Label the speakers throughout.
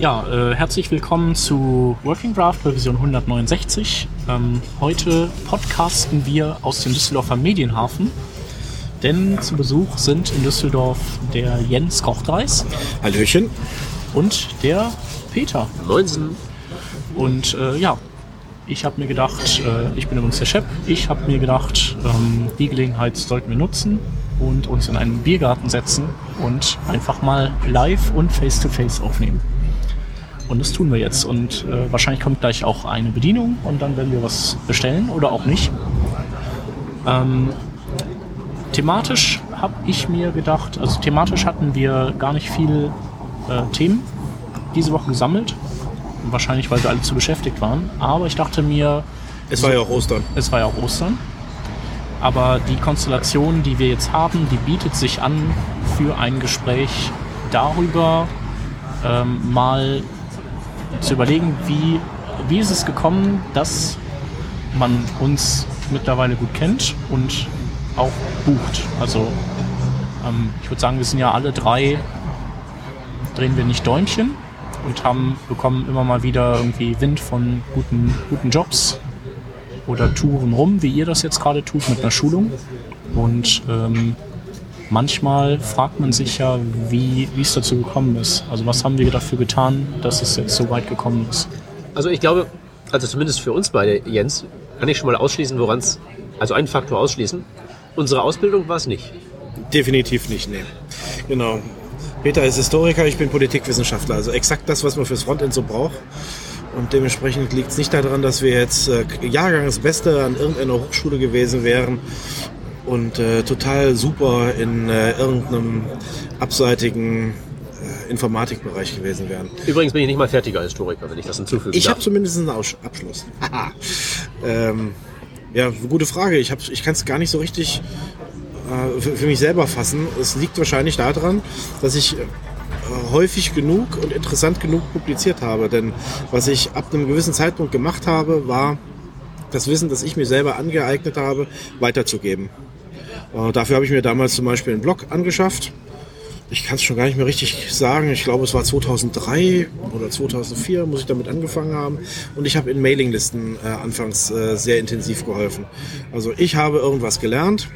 Speaker 1: Ja, äh, herzlich willkommen zu Working Draft Revision 169. Ähm, heute podcasten wir aus dem Düsseldorfer Medienhafen, denn zu Besuch sind in Düsseldorf der Jens Kochtreis
Speaker 2: Hallöchen.
Speaker 1: und der Peter.
Speaker 3: Moinsen.
Speaker 1: Und äh, ja, ich habe mir gedacht, äh, ich bin übrigens der Chef, ich habe mir gedacht, ähm, die Gelegenheit sollten wir nutzen und uns in einen Biergarten setzen und einfach mal live und face-to-face aufnehmen. Und das tun wir jetzt. Und äh, wahrscheinlich kommt gleich auch eine Bedienung und dann werden wir was bestellen oder auch nicht. Ähm, thematisch habe ich mir gedacht, also thematisch hatten wir gar nicht viel äh, Themen diese Woche gesammelt. Wahrscheinlich, weil wir alle zu beschäftigt waren. Aber ich dachte mir,
Speaker 2: Es war ja auch Ostern.
Speaker 1: es war ja auch Ostern. Aber die Konstellation, die wir jetzt haben, die bietet sich an für ein Gespräch darüber, ähm, mal zu überlegen, wie, wie ist es gekommen, dass man uns mittlerweile gut kennt und auch bucht. Also ähm, ich würde sagen, wir sind ja alle drei, drehen wir nicht Däumchen und haben bekommen immer mal wieder irgendwie Wind von guten, guten Jobs oder Touren rum, wie ihr das jetzt gerade tut mit einer Schulung. Und ähm, manchmal fragt man sich ja, wie wie es dazu gekommen ist. Also was haben wir dafür getan, dass es jetzt so weit gekommen ist?
Speaker 3: Also ich glaube, also zumindest für uns beide, Jens, kann ich schon mal ausschließen, woran es, also einen Faktor ausschließen. Unsere Ausbildung war es nicht.
Speaker 2: Definitiv nicht, nee. Genau. Peter ist Historiker, ich bin Politikwissenschaftler. Also exakt das, was man fürs Frontend so braucht. Und dementsprechend liegt es nicht daran, dass wir jetzt äh, Jahrgangsbeste an irgendeiner Hochschule gewesen wären und äh, total super in äh, irgendeinem abseitigen äh, Informatikbereich gewesen wären.
Speaker 3: Übrigens bin ich nicht mal fertiger Historiker, wenn ich das hinzufügen
Speaker 2: Ich habe zumindest einen Aus Abschluss. Ähm, ja, gute Frage. Ich, hab- ich kann es gar nicht so richtig äh, für, für mich selber fassen. Es liegt wahrscheinlich daran, dass ich äh, häufig genug und interessant genug publiziert habe. Denn was ich ab einem gewissen Zeitpunkt gemacht habe, war das Wissen, das ich mir selber angeeignet habe, weiterzugeben. Äh, dafür habe ich mir damals zum Beispiel einen Blog angeschafft. Ich kann es schon gar nicht mehr richtig sagen. Ich glaube, es war 2003 oder 2004, muss ich damit angefangen haben. Und ich habe in Mailinglisten äh, anfangs äh, sehr intensiv geholfen. Also ich habe irgendwas gelernt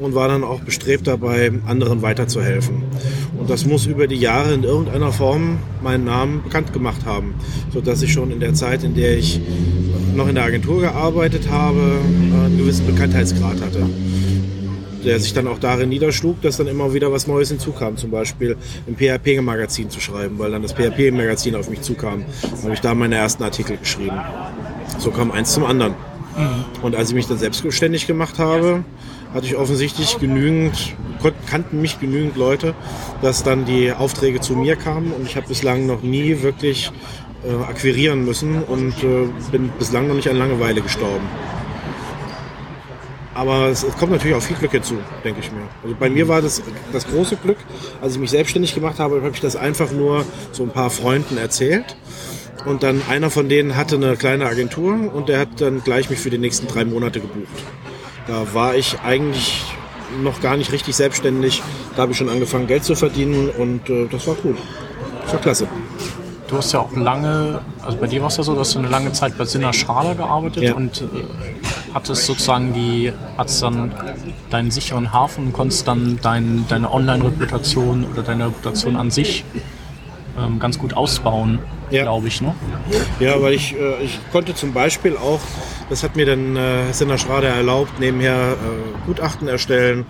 Speaker 2: und war dann auch bestrebt dabei, anderen weiterzuhelfen. Und das muss über die Jahre in irgendeiner Form meinen Namen bekannt gemacht haben, sodass ich schon in der Zeit, in der ich noch in der Agentur gearbeitet habe, einen gewissen Bekanntheitsgrad hatte der sich dann auch darin niederschlug, dass dann immer wieder was Neues hinzukam. Zum Beispiel ein PHP-Magazin zu schreiben, weil dann das PHP-Magazin auf mich zukam. Dann habe ich da meine ersten Artikel geschrieben. So kam eins zum anderen. Und als ich mich dann selbstständig gemacht habe, hatte ich offensichtlich genügend, kannten mich genügend Leute, dass dann die Aufträge zu mir kamen und ich habe bislang noch nie wirklich äh, akquirieren müssen und äh, bin bislang noch nicht an Langeweile gestorben. Aber es, es kommt natürlich auch viel Glück hinzu, denke ich mir. Also bei mir war das das große Glück, als ich mich selbstständig gemacht habe, habe ich das einfach nur so ein paar Freunden erzählt. Und dann einer von denen hatte eine kleine Agentur und der hat dann gleich mich für die nächsten drei Monate gebucht. Da war ich eigentlich noch gar nicht richtig selbstständig. Da habe ich schon angefangen, Geld zu verdienen und äh, das war cool. Das war klasse.
Speaker 1: Du hast ja auch lange, also bei dir war es ja so, dass du eine lange Zeit bei Sinner Schrader gearbeitet
Speaker 2: Ja.
Speaker 1: und äh, hattest sozusagen die, hattest dann deinen sicheren Hafen und konntest dann dein, deine Online-Reputation oder deine Reputation an sich ähm, ganz gut ausbauen,
Speaker 2: Ja.
Speaker 1: glaube ich. Ne?
Speaker 2: Ja, weil ich, äh, ich konnte zum Beispiel auch, das hat mir dann äh, Sinner Schrader erlaubt, nebenher äh, Gutachten erstellen,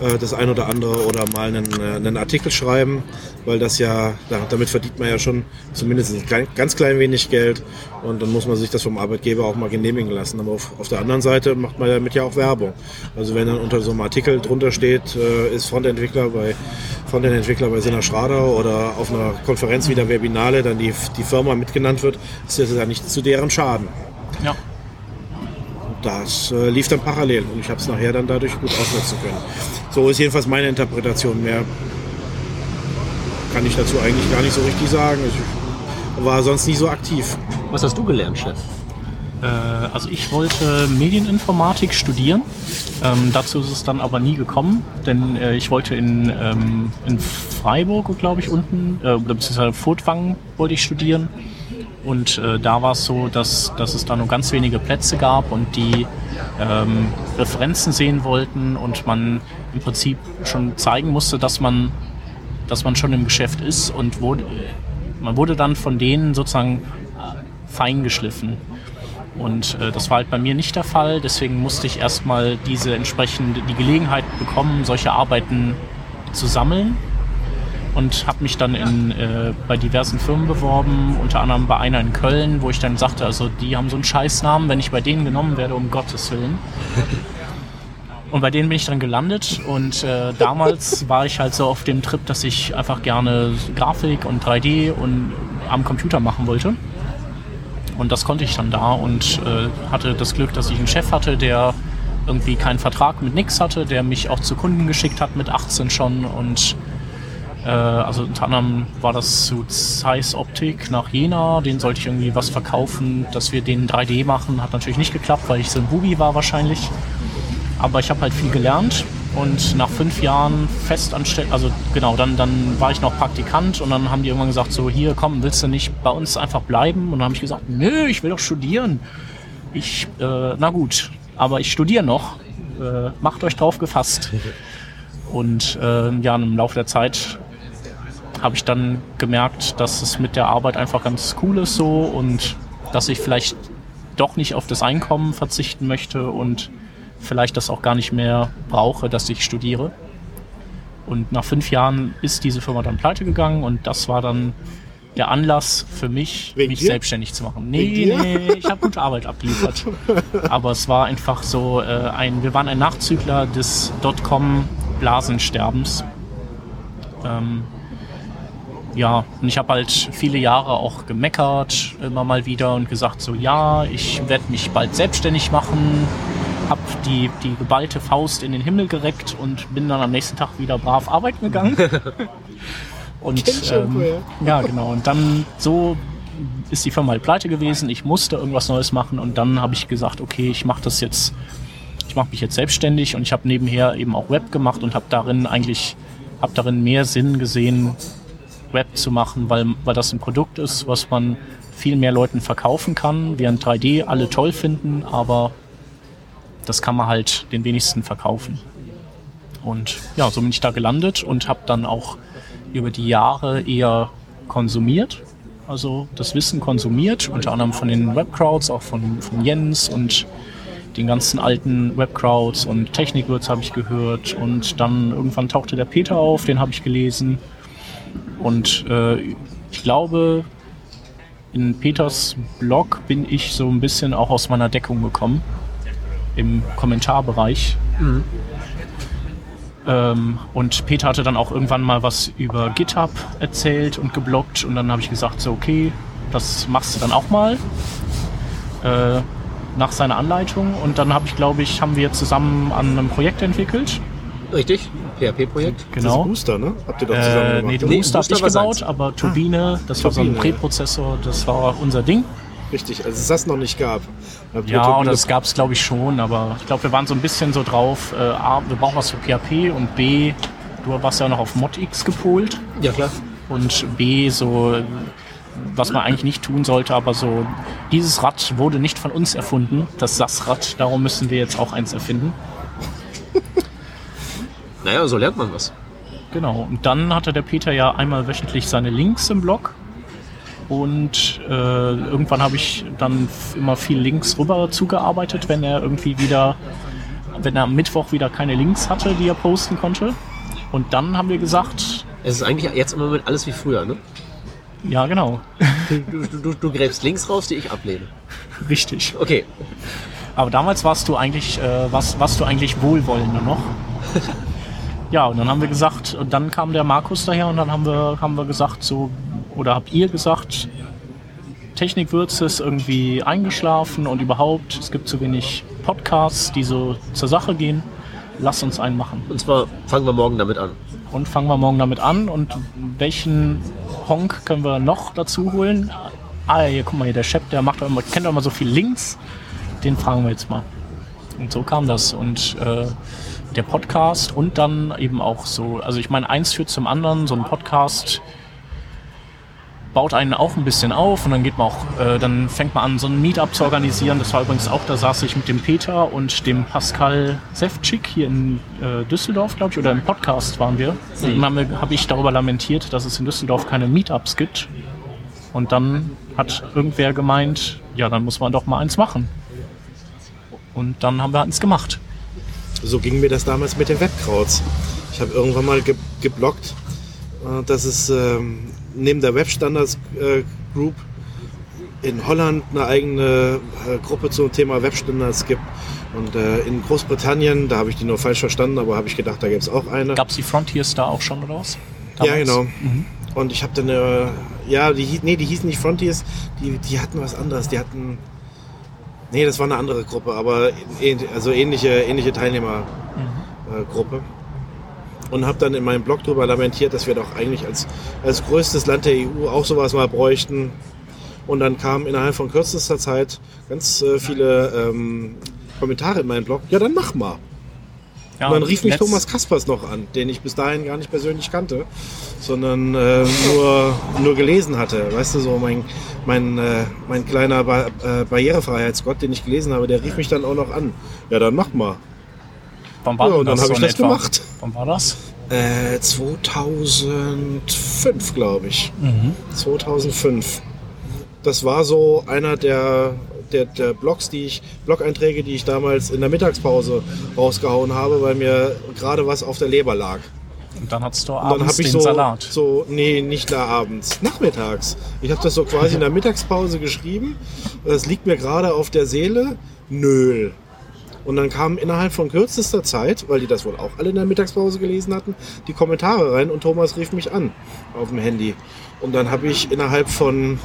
Speaker 2: äh, das ein oder andere oder mal einen, äh, einen Artikel schreiben, weil das ja, da, damit verdient man ja schon zumindest ein klein, ganz klein wenig Geld und dann muss man sich das vom Arbeitgeber auch mal genehmigen lassen. Aber auf, auf der anderen Seite macht man damit ja auch Werbung. Also wenn dann unter so einem Artikel drunter steht, äh, ist Frontentwickler bei Frontend-Entwickler bei Sinner Schrader oder auf einer Konferenz wie der Webinale dann die, die Firma mitgenannt wird, ist das ja nicht zu deren Schaden.
Speaker 1: Ja.
Speaker 2: Das äh, lief dann parallel und ich habe es nachher dann dadurch gut ausnutzen können. So ist jedenfalls meine Interpretation. Mehr kann ich dazu eigentlich gar nicht so richtig sagen. Ich war sonst nie so aktiv.
Speaker 3: Was hast du gelernt, Chef?
Speaker 1: Äh, also ich wollte Medieninformatik studieren. Ähm, dazu ist es dann aber nie gekommen, denn äh, ich wollte in, ähm, in Freiburg, glaube ich, unten, äh, beziehungsweise Furtwangen wollte ich studieren. Und äh, da war es so, dass, dass es da nur ganz wenige Plätze gab und die ähm, Referenzen sehen wollten und man im Prinzip schon zeigen musste, dass man, dass man schon im Geschäft ist und wurde, man wurde dann von denen sozusagen fein geschliffen. Und äh, das war halt bei mir nicht der Fall. Deswegen musste ich erstmal diese entsprechende die Gelegenheit bekommen, solche Arbeiten zu sammeln. Und habe mich dann in, äh, bei diversen Firmen beworben, unter anderem bei einer in Köln, wo ich dann sagte, also die haben so einen Scheißnamen, wenn ich bei denen genommen werde, um Gottes Willen. Und bei denen bin ich dann gelandet und äh, damals war ich halt so auf dem Trip, dass ich einfach gerne Grafik und 3D und am Computer machen wollte. Und das konnte ich dann da und äh, hatte das Glück, dass ich einen Chef hatte, der irgendwie keinen Vertrag mit nix hatte, der mich auch zu Kunden geschickt hat mit 18 schon und äh, also unter anderem war das zu Zeiss Optik nach Jena, den sollte ich irgendwie was verkaufen, dass wir den 3D machen, hat natürlich nicht geklappt, weil ich so ein Bubi war wahrscheinlich. Aber ich habe halt viel gelernt und nach fünf Jahren Festanstellung, also genau, dann, dann war ich noch Praktikant und dann haben die irgendwann gesagt, so hier, komm, willst du nicht bei uns einfach bleiben? Und dann habe ich gesagt, nö, ich will doch studieren. Ich, äh, na gut, aber ich studiere noch. Äh, macht euch drauf gefasst. Und äh, ja, im Laufe der Zeit habe ich dann gemerkt, dass es mit der Arbeit einfach ganz cool ist so und dass ich vielleicht doch nicht auf das Einkommen verzichten möchte und vielleicht das auch gar nicht mehr brauche, dass ich studiere. Und nach fünf Jahren ist diese Firma dann pleite gegangen und das war dann der Anlass für mich,
Speaker 2: Wegen
Speaker 1: mich
Speaker 2: dir?
Speaker 1: selbstständig zu machen. Nee, nee, ich habe gute Arbeit abgeliefert. Aber es war einfach so äh, ein, wir waren ein Nachzügler des Dotcom-Blasensterbens. Ähm, ja, und ich habe halt viele Jahre auch gemeckert, immer mal wieder und gesagt so, ja, ich werde mich bald selbstständig machen, habe die, die geballte Faust in den Himmel gereckt und bin dann am nächsten Tag wieder brav arbeiten gegangen. und ähm, ja, genau. Und dann so ist die Firma halt pleite gewesen. Ich musste irgendwas Neues machen und dann habe ich gesagt, okay, ich mache das jetzt, ich mache mich jetzt selbstständig und ich habe nebenher eben auch Web gemacht und habe darin eigentlich, habe darin mehr Sinn gesehen, Web zu machen, weil, weil das ein Produkt ist, was man viel mehr Leuten verkaufen kann, während 3D alle toll finden, aber das kann man halt den wenigsten verkaufen. Und ja, so bin ich da gelandet und habe dann auch über die Jahre eher konsumiert, also das Wissen konsumiert, unter anderem von den Webcrowds, auch von, von Jens und den ganzen alten Webcrowds und Technikwürz habe ich gehört und dann irgendwann tauchte der Peter auf, den habe ich gelesen und äh, ich glaube, in Peters Blog bin ich so ein bisschen auch aus meiner Deckung gekommen. Im Kommentarbereich. Ähm, und Peter hatte dann auch irgendwann mal was über GitHub erzählt und gebloggt. Und dann habe ich gesagt, so okay, das machst du dann auch mal. Äh, nach seiner Anleitung. Und dann habe ich, glaube ich, haben wir zusammen an einem Projekt entwickelt.
Speaker 3: Richtig? PHP-Projekt?
Speaker 2: Das
Speaker 1: Genau.
Speaker 2: Booster, ne? Habt ihr doch zusammen
Speaker 1: Äh,
Speaker 2: gemacht.
Speaker 1: nee, den
Speaker 3: Nee,
Speaker 1: Booster habe
Speaker 3: Booster
Speaker 1: ich gebaut,
Speaker 3: seins.
Speaker 1: aber Turbine, das war so ein
Speaker 2: Turbine.
Speaker 1: Präprozessor, das war unser Ding.
Speaker 2: Richtig, als es das noch nicht gab. Ihr
Speaker 1: Ja, und das gab es glaube ich schon, aber ich glaube, wir waren so ein bisschen so drauf, äh, A, wir brauchen was für PHP und B, du warst ja noch auf ModX gepolt
Speaker 3: Ja, klar.
Speaker 1: und B, so, äh, was man eigentlich nicht tun sollte, aber so, dieses Rad wurde nicht von uns erfunden, das SAS-Rad, darum müssen wir jetzt auch eins erfinden.
Speaker 3: Naja, so lernt man was.
Speaker 1: Genau, und dann hatte der Peter ja einmal wöchentlich seine Links im Blog. Und äh, irgendwann habe ich dann immer viel Links rüber zugearbeitet, wenn er irgendwie wieder, wenn er am Mittwoch wieder keine Links hatte, die er posten konnte. Und dann haben wir gesagt,
Speaker 3: Es ist eigentlich jetzt im Moment alles wie früher, ne?
Speaker 1: ja genau,
Speaker 3: Du, du, du, du gräbst Links raus, die ich ablehne.
Speaker 1: richtig.
Speaker 3: Okay.
Speaker 1: Aber damals warst du eigentlich, äh, warst, warst du eigentlich wohlwollender noch. ja, und dann haben wir gesagt, und dann kam der Markus daher und dann haben wir, haben wir gesagt, so, oder habt ihr gesagt, Technikwürze ist irgendwie eingeschlafen und überhaupt, es gibt zu wenig Podcasts, die so zur Sache gehen. Lass uns einen machen.
Speaker 3: Und zwar fangen wir morgen damit an.
Speaker 1: Und fangen wir morgen damit an. Und welchen Honk können wir noch dazu holen? ah, hier, guck mal hier, der Chef, der macht doch immer, kennt doch immer so viel Links. Den fragen wir jetzt mal. Und so kam das. Und äh, der Podcast und dann eben auch so, also ich meine, eins führt zum anderen, so ein Podcast baut einen auch ein bisschen auf und dann geht man auch, äh, dann fängt man an, so ein Meetup zu organisieren. Das war übrigens auch, da saß ich mit dem Peter und dem Pascal Sefcik hier in äh, Düsseldorf, glaube ich, oder im Podcast waren wir. Und dann habe ich darüber lamentiert, dass es in Düsseldorf keine Meetups gibt. Und dann hat irgendwer gemeint, ja, dann muss man doch mal eins machen. Und dann haben wir eins gemacht.
Speaker 2: So ging mir das damals mit den Webkrauts. Ich habe irgendwann mal ge geblockt, äh, dass es ähm, neben der Webstandards äh, Group in Holland eine eigene äh, Gruppe zum Thema Webstandards gibt. Und äh, in Großbritannien, da habe ich die nur falsch verstanden, aber habe ich gedacht, da gibt es auch eine.
Speaker 1: Gab es die Frontiers da auch schon oder was?
Speaker 2: Ja, genau. Und ich habe dann, äh, ja, die, nee, die hießen nicht Frontiers, die, die hatten was anderes. Die hatten, nee, das war eine andere Gruppe, aber ähn- also ähnliche, ähnliche Teilnehmergruppe. Äh, Gruppe. Und habe dann in meinem Blog darüber lamentiert, dass wir doch eigentlich als, als größtes Land der EU auch sowas mal bräuchten. Und dann kamen innerhalb von kürzester Zeit ganz äh, viele ähm, Kommentare in meinen Blog. Ja, dann mach mal.
Speaker 1: Ja,
Speaker 2: Und dann rief mich
Speaker 1: Netz-
Speaker 2: Thomas Kaspers noch an, den ich bis dahin gar nicht persönlich kannte, sondern äh, nur, nur gelesen hatte. Weißt du, so mein, mein, äh, mein kleiner ba äh, Barrierefreiheitsgott, den ich gelesen habe, der rief mich dann auch noch an. Ja, dann mach mal.
Speaker 1: Wann war
Speaker 2: Ja, und dann habe
Speaker 1: so
Speaker 2: ich das
Speaker 1: etwa?
Speaker 2: gemacht.
Speaker 1: Wann war das?
Speaker 2: Äh, 2005, glaube ich. 2005. Das war so einer der, der, der Blogs, die ich, Blog-Einträge, die ich damals in der Mittagspause rausgehauen habe, weil mir gerade was auf der Leber lag.
Speaker 1: Und dann hattest du
Speaker 2: Und dann
Speaker 1: abends
Speaker 2: habe ich
Speaker 1: den
Speaker 2: so,
Speaker 1: Salat.
Speaker 2: so, nee, nicht da abends, nachmittags. Ich habe das so quasi in der Mittagspause geschrieben. Das liegt mir gerade auf der Seele. Nö. Und dann kamen innerhalb von kürzester Zeit, weil die das wohl auch alle in der Mittagspause gelesen hatten, die Kommentare rein und Thomas rief mich an auf dem Handy. Und dann habe ich innerhalb von,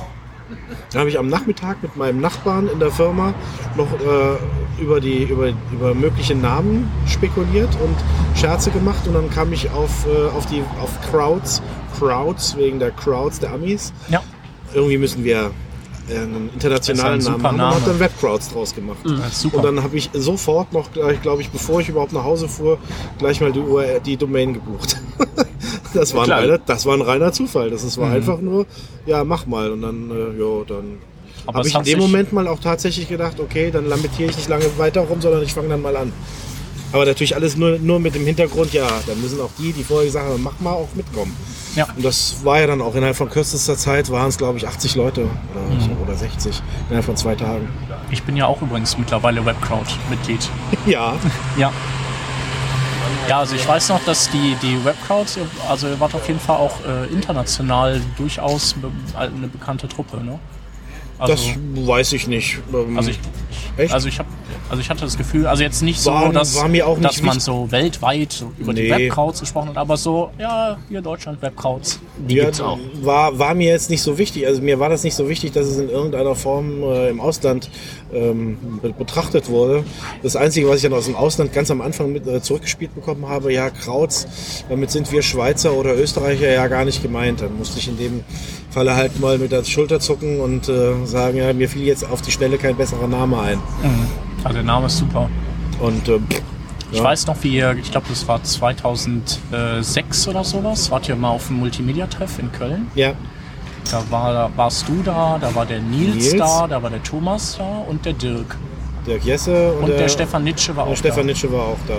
Speaker 2: dann habe ich am Nachmittag mit meinem Nachbarn in der Firma noch äh, über, die, über, über mögliche Namen spekuliert und Scherze gemacht und dann kam ich auf, äh, auf, die, auf Crowds, Crowds, wegen der Crowds der Amis.
Speaker 1: Ja.
Speaker 2: Irgendwie müssen wir einen internationalen
Speaker 1: ein
Speaker 2: Namen haben und habe
Speaker 1: Name.
Speaker 2: dann Webcrowds draus gemacht.
Speaker 1: Super.
Speaker 2: Und dann habe ich sofort noch gleich, glaube ich, bevor ich überhaupt nach Hause fuhr, gleich mal die, URL, die Domain gebucht. das, war ein
Speaker 3: Klar.
Speaker 2: reiner, das war ein reiner Zufall. Das ist- war
Speaker 1: Mhm.
Speaker 2: einfach nur, ja, mach mal. Und dann, äh, ja, dann habe ich in
Speaker 1: hat
Speaker 2: dem Moment mal auch tatsächlich gedacht, okay, dann lamentiere ich nicht lange weiter rum, sondern ich fange dann mal an. Aber natürlich alles nur, nur mit dem Hintergrund, ja, dann müssen auch die, die vorher gesagt haben, mach mal, auch mitkommen.
Speaker 1: Ja.
Speaker 2: Und das war ja dann auch innerhalb von kürzester Zeit, waren es glaube ich 80 Leute oder, so, oder 60 innerhalb von zwei Tagen.
Speaker 1: Ich bin ja auch übrigens mittlerweile Webcrowd-Mitglied.
Speaker 2: Ja,
Speaker 1: Ja. Ja, also ich weiß noch, dass die, die Webcrowds, also ihr wart auf jeden Fall auch äh, international durchaus be eine bekannte Truppe, ne? Also,
Speaker 2: das weiß ich nicht. Ähm,
Speaker 1: also ich,
Speaker 2: echt?
Speaker 1: also ich habe, also ich hatte das Gefühl, also jetzt nicht so,
Speaker 2: War-
Speaker 1: dass,
Speaker 2: war
Speaker 1: dass man so weltweit so über die
Speaker 2: Nee.
Speaker 1: Webcrowds gesprochen hat, aber so, ja, hier Deutschland Webcrowds, die
Speaker 2: ja,
Speaker 1: gibt's auch.
Speaker 2: War, war mir jetzt nicht so wichtig. Also mir war das nicht so wichtig, dass es in irgendeiner Form äh, im Ausland ähm, be betrachtet wurde. Das Einzige, was ich dann aus dem Ausland ganz am Anfang mit äh, zurückgespielt bekommen habe, ja, Krauts, damit sind wir Schweizer oder Österreicher ja gar nicht gemeint. Dann musste ich in dem Falle halt mal mit der Schulter zucken und äh, sagen, ja, mir fiel jetzt auf die Schnelle kein besserer Name ein.
Speaker 1: Also der Name ist super.
Speaker 2: Und ähm,
Speaker 1: Ich
Speaker 2: Ja.
Speaker 1: weiß noch, wie ihr, ich glaube, das war 2006 oder sowas, wart ihr mal auf dem Multimedia-Treff in Köln.
Speaker 2: ja,
Speaker 1: Da war, warst du da, da war der Nils,
Speaker 2: Nils.
Speaker 1: da, da war der Thomas da und der Dirk.
Speaker 2: der Jesse und,
Speaker 1: Und der, Stefan Nitsche war
Speaker 2: der
Speaker 1: auch
Speaker 2: Stefan
Speaker 1: da.
Speaker 2: Nitsche war auch da.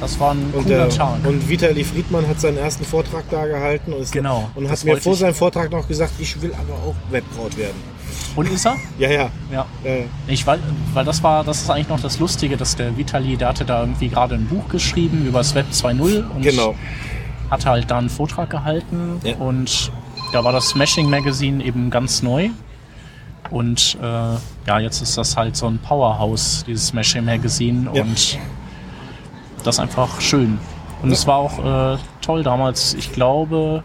Speaker 1: Das war ein
Speaker 2: Und,
Speaker 1: cooler
Speaker 2: der,
Speaker 1: Tag.
Speaker 2: und Vitali Friedmann hat seinen ersten Vortrag da gehalten und,
Speaker 1: Genau,
Speaker 2: und hat mir vor seinem Vortrag noch gesagt, ich will aber auch Webkraut werden.
Speaker 1: Und ist er?
Speaker 2: Ja, ja.
Speaker 1: Ja.
Speaker 2: ja, ja.
Speaker 1: Ich weiß, weil das war, das ist eigentlich noch das Lustige, dass der Vitali, der hatte da irgendwie gerade ein Buch geschrieben über das Web 2.0 und
Speaker 2: Genau.
Speaker 1: hat halt da einen Vortrag gehalten
Speaker 2: Ja.
Speaker 1: und da war das Smashing Magazine eben ganz neu. Und äh, ja, jetzt ist das halt so ein Powerhouse, dieses Smashing Magazine und das einfach schön. Und es war auch äh, toll damals, ich glaube,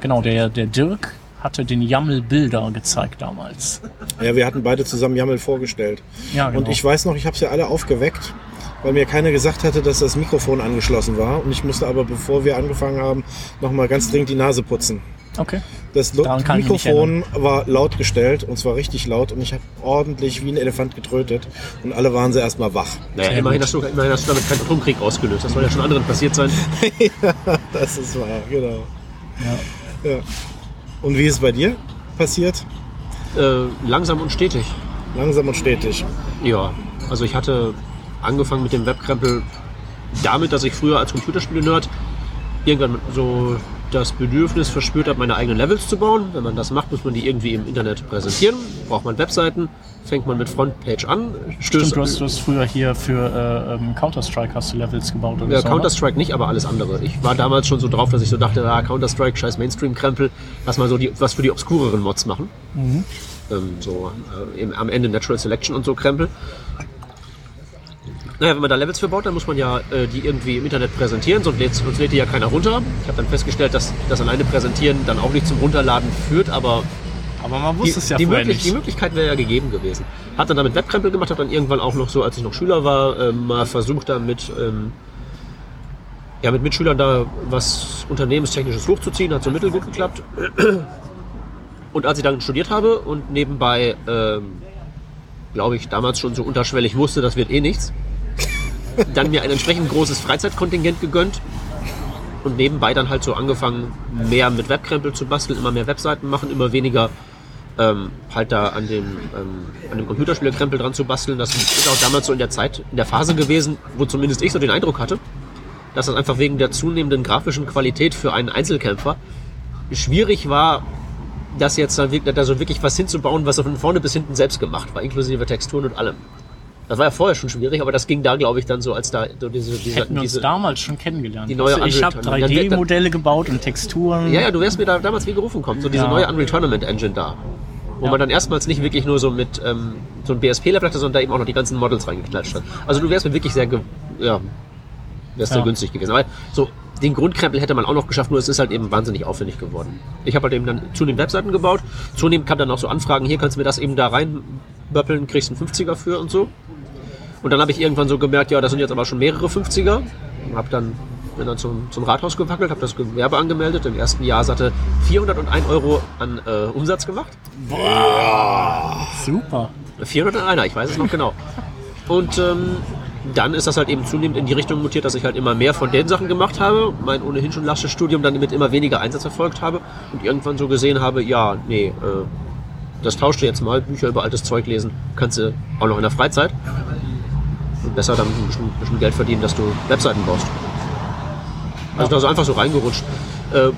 Speaker 1: genau, der, der Dirk hatte den Jammel Bilder gezeigt damals.
Speaker 2: Ja, wir hatten beide zusammen Jammel vorgestellt.
Speaker 1: Ja, genau.
Speaker 2: Und ich weiß noch, ich habe sie alle aufgeweckt, weil mir keiner gesagt hatte, dass das Mikrofon angeschlossen war. Und ich musste aber, bevor wir angefangen haben, nochmal ganz dringend die Nase putzen.
Speaker 1: Okay.
Speaker 2: Das Mikrofon war laut gestellt und zwar richtig laut und ich habe ordentlich wie ein Elefant getrötet und alle waren sie erstmal wach.
Speaker 3: Naja, immerhin hast, du, immerhin hast du damit keinen Atomkrieg ausgelöst. Das soll ja schon anderen passiert sein.
Speaker 2: Das ist wahr, genau. Ja. Und wie ist es bei dir passiert?
Speaker 3: Äh, langsam und stetig.
Speaker 2: Langsam und stetig.
Speaker 3: Ja, also ich hatte angefangen mit dem Webkrempel damit, dass ich früher als Computerspiele-Nerd irgendwann so das Bedürfnis verspürt habe, meine eigenen Levels zu bauen. Wenn man das macht, muss man die irgendwie im Internet präsentieren. Braucht man Webseiten, fängt man mit Frontpage an, stößt
Speaker 1: Stimmt, du hast, du hast früher hier für äh, ähm, Counter-Strike hast du Levels gebaut oder
Speaker 3: Ja,
Speaker 1: so. ne?
Speaker 3: Counter-Strike nicht, aber alles andere. Ich war damals schon so drauf, dass ich so dachte, ah, Counter-Strike, scheiß Mainstream-Krempel, lass mal so die, was für die obskureren Mods machen.
Speaker 1: Mhm.
Speaker 3: Ähm, so äh, im, am Ende Natural Selection und so Krempel. Naja, wenn man da Levels für baut, dann muss man ja äh, die irgendwie im Internet präsentieren, sonst lädt, sonst lädt die ja keiner runter. Ich habe dann festgestellt, dass das alleine Präsentieren dann auch nicht zum Runterladen führt, aber
Speaker 1: Aber man
Speaker 3: die,
Speaker 1: wusste es ja
Speaker 3: die,
Speaker 1: vorher nicht.
Speaker 3: die Möglichkeit wäre ja gegeben gewesen. Hat dann damit Webkrempel gemacht, hat dann irgendwann auch noch so, als ich noch Schüler war, ähm, mal versucht, da mit, ähm, ja, mit Mitschülern da was Unternehmenstechnisches hochzuziehen. Hat so mittelgut geklappt. Und als ich dann studiert habe und nebenbei, ähm, glaube ich, damals schon so unterschwellig wusste, das wird eh nichts, dann mir ein entsprechend großes Freizeitkontingent gegönnt und nebenbei dann halt so angefangen, mehr mit Webkrempel zu basteln, immer mehr Webseiten machen, immer weniger ähm, halt da an dem, ähm, an dem Computerspielerkrempel dran zu basteln. Das ist auch damals so in der Zeit, in der Phase gewesen, wo zumindest ich so den Eindruck hatte, dass das einfach wegen der zunehmenden grafischen Qualität für einen Einzelkämpfer schwierig war, das jetzt dann wirklich, da so wirklich was hinzubauen, was von vorne bis hinten selbst gemacht war, inklusive Texturen und allem. Das war ja vorher schon schwierig, aber das ging da, glaube ich, dann so, als da so diese, diese,
Speaker 1: Hätten wir uns
Speaker 3: diese
Speaker 1: damals schon kennengelernt.
Speaker 3: die neue
Speaker 1: also ich habe
Speaker 3: Unreal Tournament. Dann-
Speaker 1: 3D-Modelle gebaut und Texturen.
Speaker 3: Ja, ja, du wärst mir da damals wie gerufen kommen. So diese
Speaker 1: Ja.
Speaker 3: neue Unreal Tournament Engine da. Wo
Speaker 1: Ja.
Speaker 3: man dann erstmals nicht wirklich nur so mit ähm, so ein BSP-Level hatte, sondern da eben auch noch die ganzen Models reingeklatscht hat. Also du wärst mir wirklich sehr, ja, wärst sehr
Speaker 1: Ja.
Speaker 3: günstig gewesen. Aber so den Grundkrempel hätte man auch noch geschafft, nur es ist halt eben wahnsinnig aufwendig geworden. Ich habe halt eben dann zunehmend Webseiten gebaut. Zunehmend kam dann auch so Anfragen, hier kannst du mir das eben da reinböppeln, kriegst einen 50er für und so. Und dann habe ich irgendwann so gemerkt, ja, das sind jetzt aber schon mehrere 50er. Und habe dann, bin dann zum, zum Rathaus gewackelt, habe das Gewerbe angemeldet. Im ersten Jahr hatte 401 Euro an äh, Umsatz gemacht.
Speaker 1: Super.
Speaker 3: 401, ich weiß es noch genau. Und ähm, dann ist das halt eben zunehmend in die Richtung mutiert, dass ich halt immer mehr von den Sachen gemacht habe, mein ohnehin schon lasches Studium dann mit immer weniger Einsatz erfolgt habe und irgendwann so gesehen habe, ja, nee, äh, das tauscht du jetzt mal, Bücher über altes Zeug lesen, kannst du auch noch in der Freizeit und besser dann ein bisschen, bisschen Geld verdienen, dass du Webseiten baust. Also da so einfach so reingerutscht. Äh,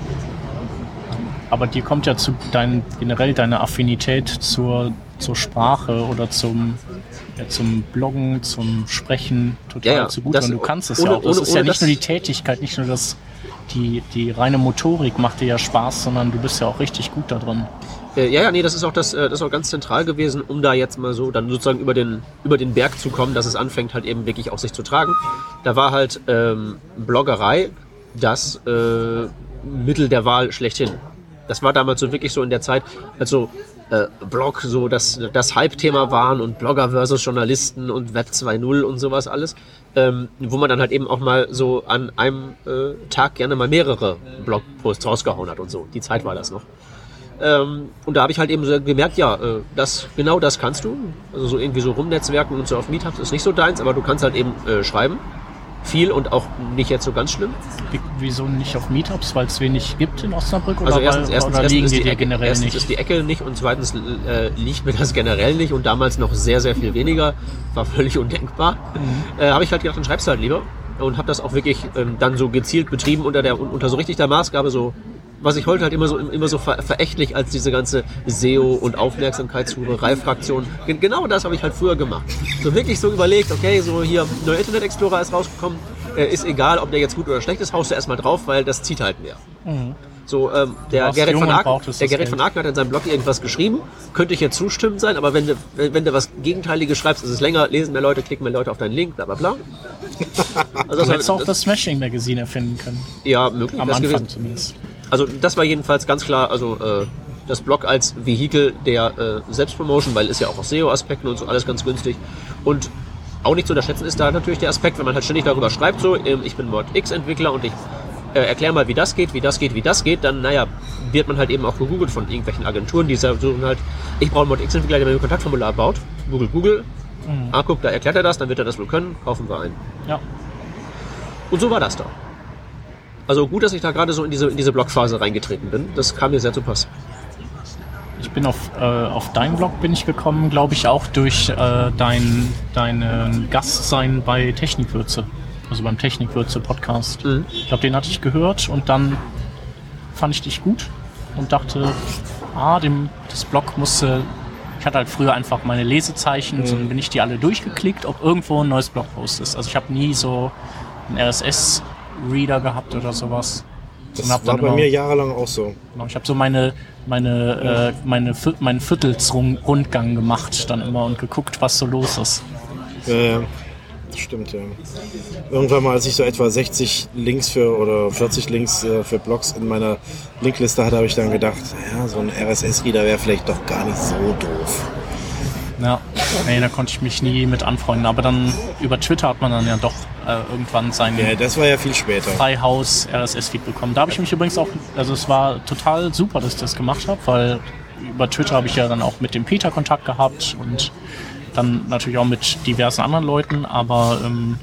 Speaker 1: Aber dir kommt ja zu dein, generell deine Affinität zur, zur Sprache oder zum, ja, zum Bloggen, zum Sprechen total
Speaker 3: Ja, ja,
Speaker 1: zugute.
Speaker 3: das-
Speaker 1: Und du kannst es
Speaker 3: ohne-
Speaker 1: ja auch. Das
Speaker 3: ohne-
Speaker 1: ist ja nicht nur die Tätigkeit, nicht nur das, die, die reine Motorik macht dir ja Spaß, sondern du bist ja auch richtig gut da drin.
Speaker 3: Äh, ja, ja, nee, das ist auch das, äh, das ist auch ganz zentral gewesen, um da jetzt mal so dann sozusagen über den über den Berg zu kommen, dass es anfängt halt eben wirklich auch sich zu tragen. Da war halt ähm, Bloggerei das äh, Mittel der Wahl schlechthin. Das war damals so wirklich so in der Zeit, als so äh, Blog so das, das Hype-Thema waren und Blogger versus Journalisten und Web 2.0 und sowas alles, ähm, wo man dann halt eben auch mal so an einem äh, Tag gerne mal mehrere Blogposts rausgehauen hat und so. Die Zeit war das noch. Ähm, und da habe ich halt eben so gemerkt, ja, äh, das, genau das kannst du. Also so irgendwie so rumnetzwerken und so auf Meetups ist nicht so deins, aber du kannst halt eben äh, schreiben. Viel und auch nicht jetzt so ganz schlimm.
Speaker 1: Wie, wieso nicht auf Meetups, weil es wenig gibt in Osnabrück? Oder,
Speaker 3: Also
Speaker 1: weil,
Speaker 3: erstens, erstens,
Speaker 1: oder
Speaker 3: erstens,
Speaker 1: liegen
Speaker 3: ist,
Speaker 1: die
Speaker 3: die Ecke,
Speaker 1: generell
Speaker 3: erstens
Speaker 1: nicht?
Speaker 3: ist die Ecke nicht und zweitens äh, liegt mir das generell nicht und damals noch sehr, sehr viel weniger. War völlig undenkbar.
Speaker 1: Mhm.
Speaker 3: Äh, habe ich halt gedacht, dann schreibst du halt lieber. Und habe das auch wirklich ähm, dann so gezielt betrieben unter, der, unter so richtig der Maßgabe, so was ich heute halt immer so immer so ver verächtlich als diese ganze SEO und Aufmerksamkeitssucherei-Fraktion. Gen- Genau das habe ich halt früher gemacht. So wirklich so überlegt, okay, so hier neuer Internet Explorer ist rausgekommen, äh, ist egal, ob der jetzt gut oder schlecht ist, haust du erstmal drauf, weil das zieht halt mehr. So, ähm, der, Gerrit von, Aken, der Gerrit von Aken hat in seinem Blog irgendwas geschrieben, könnte ich jetzt zustimmend sein, aber wenn du, wenn, du was Gegenteiliges schreibst, ist es länger, lesen mehr Leute, klicken mehr Leute auf deinen Link, bla bla bla. Also
Speaker 1: Du hättest auch
Speaker 3: das,
Speaker 1: das Smashing Magazine erfinden können.
Speaker 3: ja, möglich
Speaker 1: Am Anfang
Speaker 3: gewesen.
Speaker 1: zumindest.
Speaker 3: Also das war jedenfalls ganz klar, also äh, das Blog als Vehikel der äh, Selbstpromotion, weil ist ja auch aus SEO-Aspekten und so alles ganz günstig. Und auch nicht zu unterschätzen ist da natürlich der Aspekt, wenn man halt ständig darüber schreibt, so, ähm, ich bin Mod X-Entwickler und ich äh, erklär mal, wie das geht, wie das geht, wie das geht, dann, naja, wird man halt eben auch gegoogelt von irgendwelchen Agenturen, die suchen halt, ich brauche einen Mod X-Entwickler, der mir ein Kontaktformular baut. Google, Google. Ah, guck, da erklärt er das, dann wird er das wohl können, kaufen wir ein.
Speaker 1: Ja.
Speaker 3: Und so war das da. Also gut, dass ich da gerade so in diese, in diese Blockphase reingetreten bin. Das kam mir sehr zu Pass.
Speaker 1: Ich bin auf, äh, auf deinen Blog bin ich gekommen, glaube ich, auch durch äh, dein deinen Gastsein bei Technikwürze. Also beim Technikwürze Podcast.
Speaker 3: Mhm.
Speaker 1: Ich glaube, den hatte ich gehört und dann fand ich dich gut und dachte, ah, dem, das Blog musste. Ich hatte halt früher einfach meine Lesezeichen,
Speaker 2: Mhm.
Speaker 1: so dann bin ich die alle durchgeklickt, ob irgendwo ein neues Blogpost ist. Also ich habe nie so einen RSS-Reader gehabt oder sowas.
Speaker 2: Das war bei
Speaker 1: immer-
Speaker 2: mir jahrelang auch so.
Speaker 1: Genau, ich habe so meine, meine, äh, meine, meinen Viertelsrundgang gemacht dann immer und geguckt, was so los ist.
Speaker 2: Äh, das stimmt, ja. Irgendwann mal, als ich so etwa 60 Links für oder 40 Links äh, für Blogs in meiner Linkliste hatte, habe ich dann gedacht, ja, so ein RSS-Reader wäre vielleicht doch gar nicht so doof.
Speaker 1: Ja, nee, da konnte ich mich nie mit anfreunden. Aber dann über Twitter hat man dann ja doch äh, irgendwann seinen
Speaker 2: Ja, das war ja viel später.
Speaker 1: Freihaus RSS-Feed bekommen. Da habe ich mich übrigens auch, also es war total super, dass ich das gemacht habe, weil über Twitter habe ich ja dann auch mit dem Peter Kontakt gehabt und dann natürlich auch mit diversen anderen Leuten, aber ähm,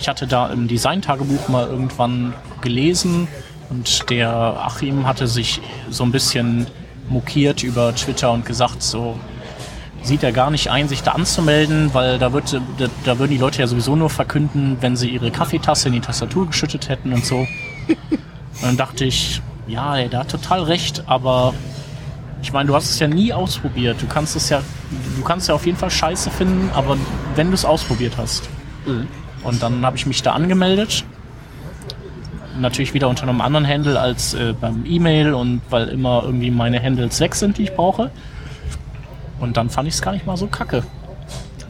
Speaker 1: ich hatte da im Design-Tagebuch mal irgendwann gelesen und der Achim hatte sich so ein bisschen mokiert über Twitter und gesagt, so sieht er gar nicht ein, sich da anzumelden, weil da, wird, da, da würden die Leute ja sowieso nur verkünden, wenn sie ihre Kaffeetasse in die Tastatur geschüttet hätten und so. Und dann dachte ich, ja, ey, der hat total recht, aber ich meine, du hast es ja nie ausprobiert. Du kannst es ja, du kannst ja auf jeden Fall scheiße finden, aber wenn du es ausprobiert hast. Und dann habe ich mich da angemeldet. Natürlich wieder unter einem anderen Handle als äh, beim E-Mail und weil immer irgendwie meine Handles weg sind, die ich brauche. Und dann fand ich es gar nicht mal so kacke.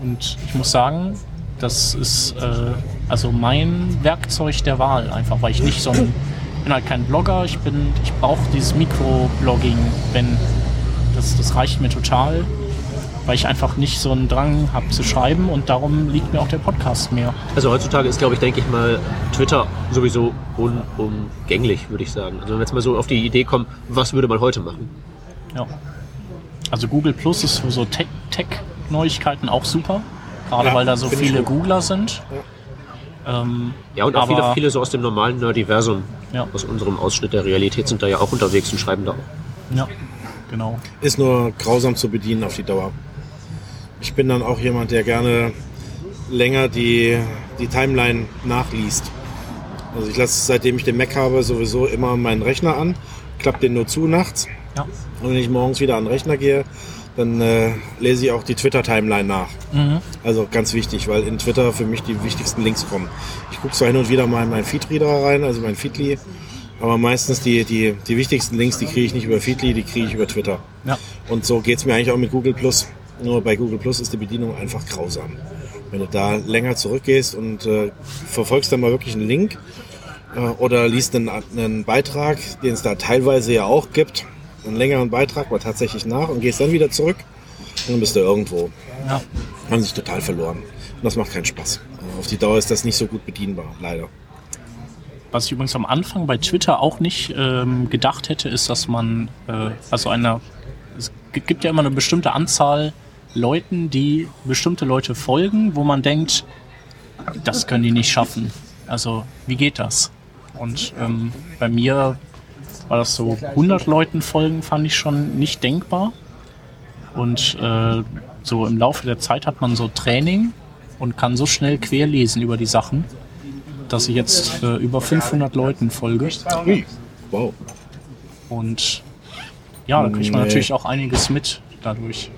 Speaker 1: Und ich muss sagen, das ist äh, also mein Werkzeug der Wahl, einfach weil ich nicht so ein, ich bin halt kein Blogger, ich bin, ich brauche dieses Mikroblogging, wenn das, das reicht mir total, weil ich einfach nicht so einen Drang habe zu schreiben und darum liegt mir auch der Podcast mehr.
Speaker 3: Also heutzutage ist, glaube ich, denke ich mal, Twitter sowieso unumgänglich, würde ich sagen. Also wenn wir jetzt mal so auf die Idee kommen, was würde man heute machen?
Speaker 1: Ja. Also Google Plus ist für so Tech- Tech-Neuigkeiten auch super, gerade
Speaker 2: Ja,
Speaker 1: weil da so viele. Googler sind. Ähm,
Speaker 3: Ja, und auch
Speaker 1: Aber-
Speaker 3: viele, viele so aus dem normalen Nerdiversum,
Speaker 1: Ja.
Speaker 3: aus unserem Ausschnitt der Realität sind da ja auch unterwegs und schreiben da auch.
Speaker 1: ja, genau.
Speaker 2: Ist nur grausam zu bedienen auf die Dauer. Ich bin dann auch jemand, der gerne länger die, die Timeline nachliest. Also ich lasse, seitdem ich den Mac habe, sowieso immer meinen Rechner an, klappe den nur zu nachts.
Speaker 1: Ja.
Speaker 2: Und wenn ich morgens wieder an den Rechner gehe, dann äh, lese ich auch die Twitter-Timeline nach. Also ganz wichtig, weil in Twitter für mich die wichtigsten Links kommen. Ich gucke zwar hin und wieder mal in meinen Feedreader rein, also mein Feedly, aber meistens die, die, die wichtigsten Links, die kriege ich nicht über Feedly, die kriege ich über Twitter.
Speaker 1: Ja.
Speaker 2: Und so geht es mir eigentlich auch mit Google Plus. Nur bei Google Plus ist die Bedienung einfach grausam. Wenn du da länger zurückgehst und äh, verfolgst dann mal wirklich einen Link äh, oder liest einen, einen Beitrag, den es da teilweise ja auch gibt, einen längeren Beitrag, aber tatsächlich nach und gehst dann wieder zurück und dann bist du irgendwo.
Speaker 1: Ja.
Speaker 2: Haben sich total verloren. Und das macht keinen Spaß. Auf die Dauer ist das nicht so gut bedienbar, leider.
Speaker 1: Was ich übrigens am Anfang bei Twitter auch nicht ähm, gedacht hätte, ist, dass man, äh, also einer, es gi- gibt ja immer eine bestimmte Anzahl Leuten, die bestimmte Leute folgen, wo man denkt, das können die nicht schaffen. Also, wie geht das? Und ähm, bei mir war das so 100 Leuten folgen, fand ich schon nicht denkbar. Und äh, so im Laufe der Zeit hat man so Training und kann so schnell querlesen über die Sachen, dass ich jetzt äh, über 500 Leuten folge.
Speaker 2: Wow.
Speaker 1: Und ja, da kriegt man
Speaker 2: Nee.
Speaker 1: natürlich auch einiges mit dadurch.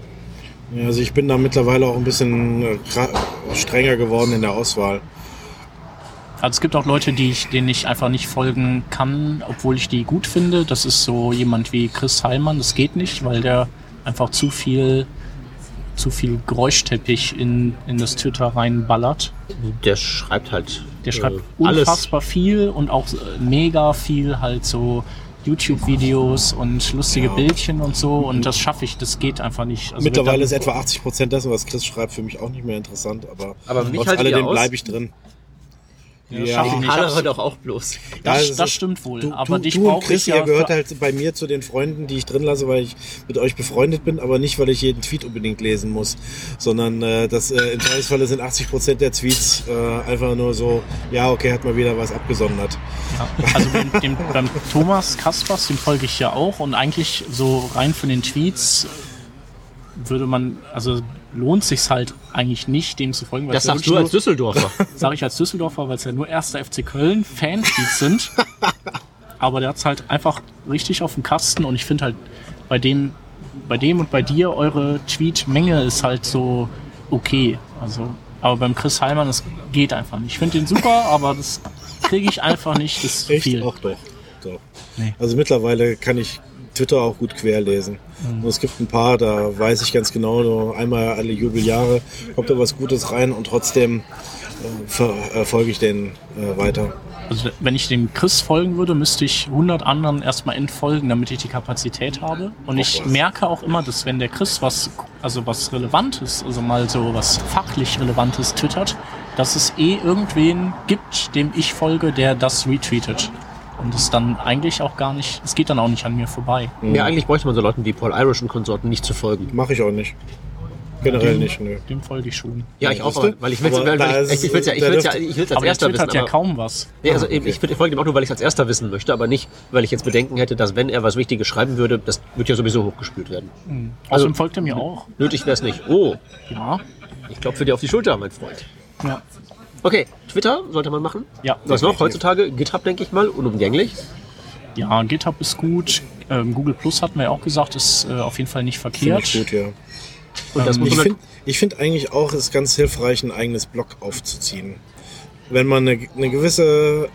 Speaker 2: Ja, also ich bin da mittlerweile auch ein bisschen äh, strenger geworden in der Auswahl.
Speaker 1: Also es gibt auch Leute, die ich, denen ich einfach nicht folgen kann, obwohl ich die gut finde. Das ist so jemand wie Chris Heilmann. Das geht nicht, weil der einfach zu viel, zu viel Geräuschteppich in, in das Twitter reinballert.
Speaker 3: Der schreibt halt
Speaker 1: Der schreibt
Speaker 3: äh, alles.
Speaker 1: unfassbar viel und auch äh, mega viel halt so YouTube-Videos und lustige
Speaker 2: Ja.
Speaker 1: Bildchen und so. Und das schaffe ich, das geht einfach nicht. Also
Speaker 2: Mittlerweile ist etwa 80 Prozent dessen, was Chris schreibt, für mich auch nicht mehr interessant. Aber,
Speaker 3: Aber mich
Speaker 2: trotz
Speaker 3: ihr
Speaker 2: alledem bleibe ich drin.
Speaker 1: Das
Speaker 2: Ja.
Speaker 3: Haller
Speaker 1: Das,
Speaker 3: doch auch bloß.
Speaker 1: das,
Speaker 2: Ja, es
Speaker 1: das stimmt wohl.
Speaker 2: Du,
Speaker 1: aber
Speaker 2: du,
Speaker 1: dich
Speaker 2: du und Chris,
Speaker 1: ich ja.
Speaker 2: ihr gehört halt bei mir zu den Freunden, die ich drin lasse, weil ich mit euch befreundet bin, aber nicht, weil ich jeden Tweet unbedingt lesen muss, sondern äh, das äh, im Zweifelsfalle sind 80 Prozent der Tweets äh, einfach nur so, ja, okay, hat mal wieder was abgesondert.
Speaker 1: Ja, also dem, dem, beim Thomas Kaspers, dem folge ich ja auch und eigentlich so rein von den Tweets würde man, also lohnt sich's halt eigentlich nicht, dem zu folgen, weil
Speaker 3: Das
Speaker 1: ja
Speaker 3: sagst du als Düsseldorfer.
Speaker 1: sag ich als Düsseldorfer, weil es ja nur erster FC Köln Fan-Tweets sind. Aber der hat's halt einfach richtig auf dem Kasten und ich finde halt bei dem, bei dem und bei dir eure Tweet-Menge ist halt so okay. Also, aber beim Chris Heilmann, das geht einfach nicht. Ich finde den super, aber das kriege ich einfach nicht. Das ist
Speaker 2: Echt?
Speaker 1: viel.
Speaker 2: Auch doch. doch.
Speaker 1: Nee.
Speaker 2: Also mittlerweile kann ich Twitter auch gut querlesen.
Speaker 1: Mhm.
Speaker 2: Und es gibt ein paar, da weiß ich ganz genau, nur einmal alle Jubeljahre kommt da was Gutes rein und trotzdem äh, äh, folge ich denen äh, weiter.
Speaker 1: Also wenn ich dem Chris folgen würde, müsste ich 100 anderen erstmal entfolgen, damit ich die Kapazität habe. Und ich merke auch immer, dass wenn der Chris was, also was Relevantes, also mal so was fachlich Relevantes twittert, dass es eh irgendwen gibt, dem ich folge, der das retweetet. Und es dann eigentlich auch gar nicht, es geht dann auch nicht an mir vorbei.
Speaker 3: Ja, eigentlich bräuchte man so Leuten wie Paul Irish und Konsorten nicht zu folgen.
Speaker 2: Mache ich auch nicht. Generell nicht, nö.
Speaker 1: Dem folge ich schon.
Speaker 3: Ja, ich auch, aber, weil ich will weil ich, ich, ich will ja, ich will's ja, ich will's als
Speaker 1: Aber
Speaker 3: erster wissen.
Speaker 1: ja
Speaker 3: aber,
Speaker 1: kaum was.
Speaker 3: nee, also
Speaker 2: Ah, okay.
Speaker 3: ich, ich folge ihm auch nur, weil ich als erster wissen möchte, aber nicht, weil ich jetzt Bedenken hätte, dass wenn er was Wichtiges schreiben würde, das wird ja sowieso hochgespült werden.
Speaker 1: Außerdem Also folgt er mir auch.
Speaker 3: Nötig wäre es nicht. Oh,
Speaker 1: Ja.
Speaker 3: ich klopfe dir auf die Schulter, mein Freund.
Speaker 1: Ja.
Speaker 3: Okay, Twitter sollte man machen.
Speaker 1: Ja.
Speaker 3: Was noch heutzutage? GitHub, denke ich mal, unumgänglich.
Speaker 1: Ja, GitHub ist gut. Ähm, Google Plus hatten wir ja auch gesagt, ist äh, auf jeden Fall nicht
Speaker 2: Finde
Speaker 1: verkehrt.
Speaker 2: ich gut, ja.
Speaker 3: Und das muss
Speaker 2: Ich
Speaker 3: man
Speaker 2: finde ich find eigentlich auch, es ist ganz hilfreich, ein eigenes Blog aufzuziehen. Wenn man eine, eine gewisse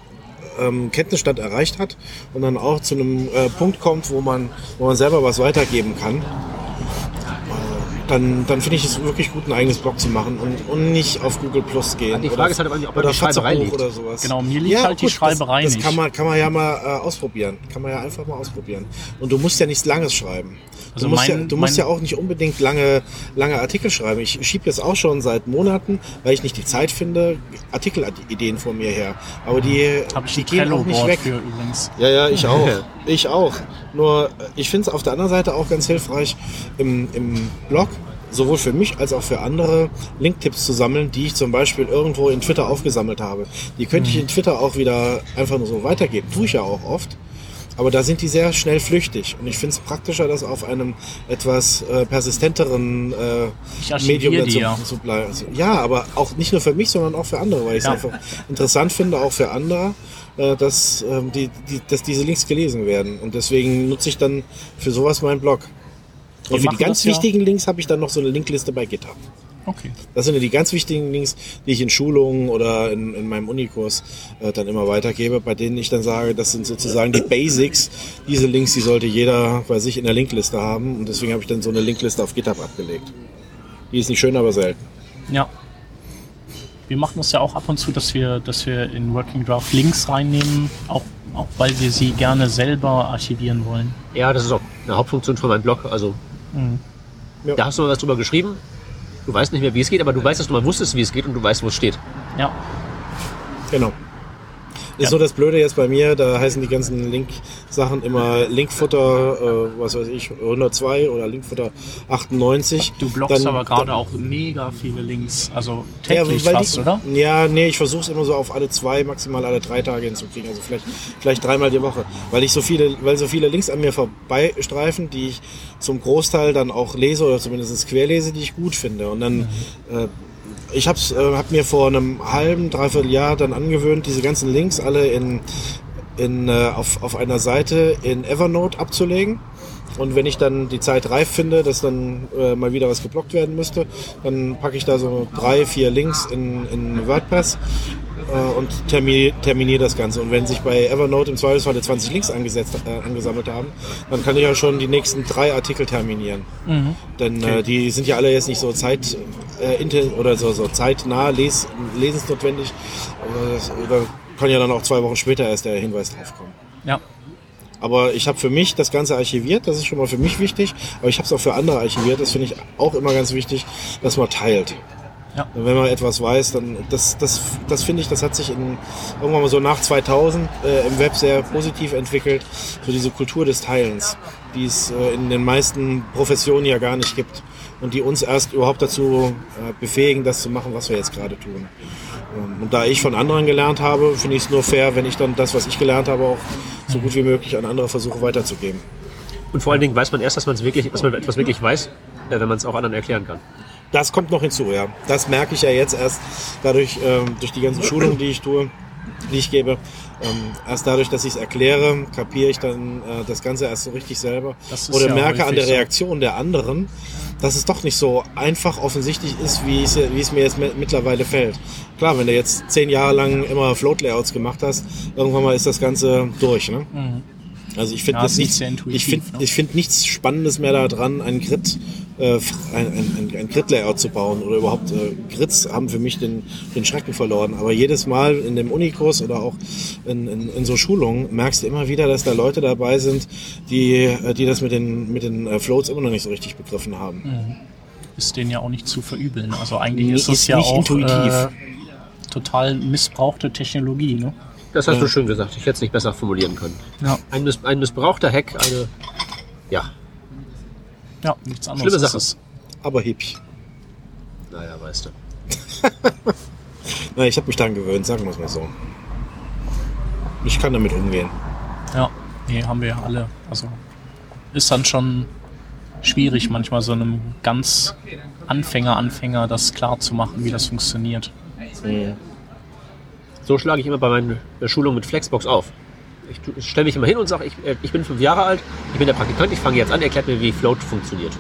Speaker 2: ähm, Kenntnisstand erreicht hat und dann auch zu einem äh, Punkt kommt, wo man, wo man selber was weitergeben kann, dann, dann finde ich es wirklich gut, ein eigenes Blog zu machen und, und nicht auf Google Plus gehen.
Speaker 3: Die Frage ist halt, ob man
Speaker 2: oder
Speaker 3: die Schreiberei liegt.
Speaker 2: oder sowas.
Speaker 1: Genau, mir liegt halt die Schreiberei
Speaker 2: das, das
Speaker 1: nicht.
Speaker 2: kann man, kann man ja mal äh, ausprobieren. Kann man ja einfach mal ausprobieren. Und du musst ja nichts Langes schreiben.
Speaker 1: Also
Speaker 2: du musst,
Speaker 1: mein-
Speaker 2: ja, du musst ja auch nicht unbedingt lange, lange Artikel schreiben. Ich schiebe jetzt auch schon seit Monaten, weil ich nicht die Zeit finde, Artikelideen vor mir her. Aber die,
Speaker 1: Habe ich
Speaker 2: die gehen auch nicht weg.
Speaker 1: für übrigens.
Speaker 2: Ja, ja, ich auch. Ich auch. Nur ich finde es auf der anderen Seite auch ganz hilfreich, im, im Blog sowohl für mich als auch für andere Linktipps zu sammeln, die ich zum Beispiel irgendwo in Twitter aufgesammelt habe. Die könnte ich in Twitter auch wieder einfach nur so weitergeben. Tue ich ja auch oft. Aber da sind die sehr schnell flüchtig. Und ich finde es praktischer, das auf einem etwas äh, persistenteren äh, Medium zu,
Speaker 1: ja.
Speaker 2: zu bleiben. Also, ja, aber auch nicht nur für mich, sondern auch für andere, weil ich es
Speaker 1: Ja.
Speaker 2: einfach interessant finde, auch für andere, äh, dass, ähm, die, die, dass diese Links gelesen werden. Und deswegen nutze ich dann für sowas meinen Blog. Und für die
Speaker 1: machen
Speaker 2: ganz
Speaker 1: ja-
Speaker 2: wichtigen Links habe ich dann noch so eine Linkliste bei GitHub.
Speaker 1: Okay.
Speaker 2: Das sind ja die ganz wichtigen Links, die ich in Schulungen oder in, in meinem Unikurs äh, dann immer weitergebe, bei denen ich dann sage, das sind sozusagen die Basics. Diese Links, die sollte jeder bei sich in der Linkliste haben. Und deswegen habe ich dann so eine Linkliste auf GitHub abgelegt. Die ist nicht schön, aber selten.
Speaker 1: Ja. Wir machen das ja auch ab und zu, dass wir, dass wir in Working Draft Links reinnehmen, auch, auch weil wir sie gerne selber archivieren wollen.
Speaker 3: Ja, das ist auch eine Hauptfunktion von meinem Blog. Also,
Speaker 1: Mhm.
Speaker 2: Ja.
Speaker 3: da hast du mal was drüber geschrieben. Du weißt nicht mehr, wie es geht, aber du weißt, dass du mal wusstest, wie es geht und du weißt, wo es steht.
Speaker 1: Ja.
Speaker 2: Genau. Ist
Speaker 1: Ja.
Speaker 2: so das Blöde jetzt bei mir, da heißen die ganzen Link-Sachen immer Linkfutter, äh, was weiß ich, 102 oder Linkfutter 98.
Speaker 1: Du blockst
Speaker 2: Dann-
Speaker 1: aber gerade auch mega viele Links. Also
Speaker 2: Ja,
Speaker 1: täglich
Speaker 2: weil
Speaker 1: fast,
Speaker 2: die,
Speaker 1: oder?
Speaker 2: Ja, nee, ich versuche es immer so auf alle zwei, maximal alle drei Tage hinzukriegen. Also vielleicht, vielleicht dreimal die Woche. Weil ich so viele, weil so viele Links an mir vorbeistreifen, die ich zum Großteil dann auch lese oder zumindest querlese, die ich gut finde. Und dann, äh, ich habe äh, hab mir vor einem halben, dreiviertel Jahr dann angewöhnt, diese ganzen Links alle in, in, äh, auf, auf einer Seite in Evernote abzulegen. Und wenn ich dann die Zeit reif finde, dass dann äh, mal wieder was geblockt werden müsste, dann packe ich da so drei, vier Links in, in WordPress äh, und terminiere terminiere das Ganze. Und wenn sich bei Evernote im Zweifelsfall 20 Links angesetzt, äh, angesammelt haben, dann kann ich ja schon die nächsten drei Artikel terminieren. Denn äh, die sind ja alle jetzt nicht so zeit äh, oder so, so zeitnah les, lesensnotwendig. Aber das, da kann ja dann auch zwei Wochen später erst der Hinweis draufkommen.
Speaker 1: Ja.
Speaker 2: Aber ich habe für mich das Ganze archiviert, das ist schon mal für mich wichtig. Aber ich habe es auch für andere archiviert, das finde ich auch immer ganz wichtig, dass man teilt.
Speaker 1: Ja.
Speaker 2: Wenn man etwas weiß, dann das, das, das finde ich, das hat sich in, irgendwann mal so nach 2000 äh, im Web sehr positiv entwickelt. So diese Kultur des Teilens, die es äh, in den meisten Professionen ja gar nicht gibt und die uns erst überhaupt dazu äh, befähigen, das zu machen, was wir jetzt gerade tun. Ähm, Und da ich von anderen gelernt habe, finde ich es nur fair, wenn ich dann das, was ich gelernt habe, auch so gut wie möglich an andere versuche weiterzugeben.
Speaker 3: Und vor allen Dingen weiß man erst, dass, man's wirklich, dass man etwas wirklich weiß, äh, wenn man es auch anderen erklären kann.
Speaker 2: Das kommt noch hinzu, ja. Das merke ich ja jetzt erst dadurch, ähm, durch die ganzen Schulungen, die ich tue, die ich gebe. Ähm, erst dadurch, dass ich es erkläre, kapiere ich dann äh, das Ganze erst so richtig selber. Oder
Speaker 1: ja
Speaker 2: merke an der
Speaker 1: so.
Speaker 2: Reaktion der anderen, dass es doch nicht so einfach offensichtlich ist, wie es, mir jetzt mi- mittlerweile fällt. Klar, wenn du jetzt zehn Jahre lang immer Float-Layouts gemacht hast, irgendwann mal ist das Ganze durch. Ne? Also ich finde
Speaker 1: Ja,
Speaker 2: das
Speaker 1: ist
Speaker 2: nicht,
Speaker 1: nicht sehr intuitiv,
Speaker 2: ich finde
Speaker 1: ne?
Speaker 2: ich finde nichts Spannendes mehr daran, ein Grid, äh, ein, ein, ein, ein Grid-Layout zu bauen oder überhaupt äh, Grids haben für mich den, den Schrecken verloren. Aber jedes Mal in dem Unikurs oder auch in, in, in so Schulungen merkst du immer wieder, dass da Leute dabei sind, die, äh, die das mit den, mit den äh, Floats immer noch nicht so richtig begriffen haben.
Speaker 1: Ist denen ja auch nicht zu verübeln. Also eigentlich
Speaker 2: Nee,
Speaker 1: ist es
Speaker 2: ist
Speaker 1: ja
Speaker 2: nicht
Speaker 1: auch
Speaker 2: intuitiv.
Speaker 1: Äh, total missbrauchte Technologie. Ne?
Speaker 3: Das hast du schön gesagt. Ich hätte es nicht besser formulieren können.
Speaker 1: Ja.
Speaker 3: Ein, miss ein missbrauchter Hack, eine. Ja,
Speaker 1: ja, nichts anderes
Speaker 3: Schlimme
Speaker 1: ist
Speaker 3: Sache.
Speaker 1: es.
Speaker 2: Aber hübsch.
Speaker 3: naja, weißt du.
Speaker 2: Na, ich habe mich daran gewöhnt, sagen wir es mal so. Ich kann damit umgehen.
Speaker 1: Ja, nee, haben wir ja alle. Also ist dann schon schwierig, manchmal so einem ganz Anfänger, Anfänger das klar zu machen, wie das funktioniert.
Speaker 3: So schlage ich immer bei meinen äh, Schulungen mit Flexbox auf. Ich, stelle mich immer hin und sage, ich, äh, ich bin fünf Jahre alt, ich bin der Praktikant, ich fange jetzt an, erklärt mir, wie Float funktioniert.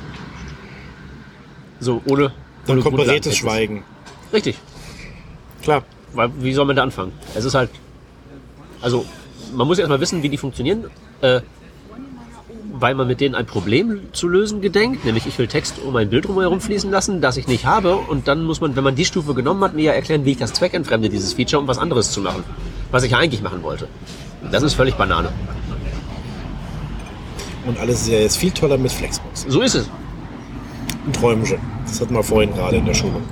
Speaker 3: So, ohne.
Speaker 2: Dann kommt beredtes. Schweigen.
Speaker 3: Richtig.
Speaker 2: Klar.
Speaker 3: Weil, wie soll man da anfangen? Es ist halt. Also, man muss erstmal wissen, wie die funktionieren, äh, weil man mit denen ein Problem zu lösen gedenkt. Nämlich, ich will Text um ein Bild drumherum fließen lassen, das ich nicht habe. Und dann muss man, wenn man die Stufe genommen hat, mir ja erklären, wie ich das zweckentfremde, dieses Feature, um was anderes zu machen. Was ich ja eigentlich machen wollte. Das ist völlig Banane.
Speaker 2: Und alles ist ja jetzt viel toller mit Flexbox.
Speaker 3: So ist es.
Speaker 2: Ein Träumchen. Das hatten wir vorhin gerade in der Schulung.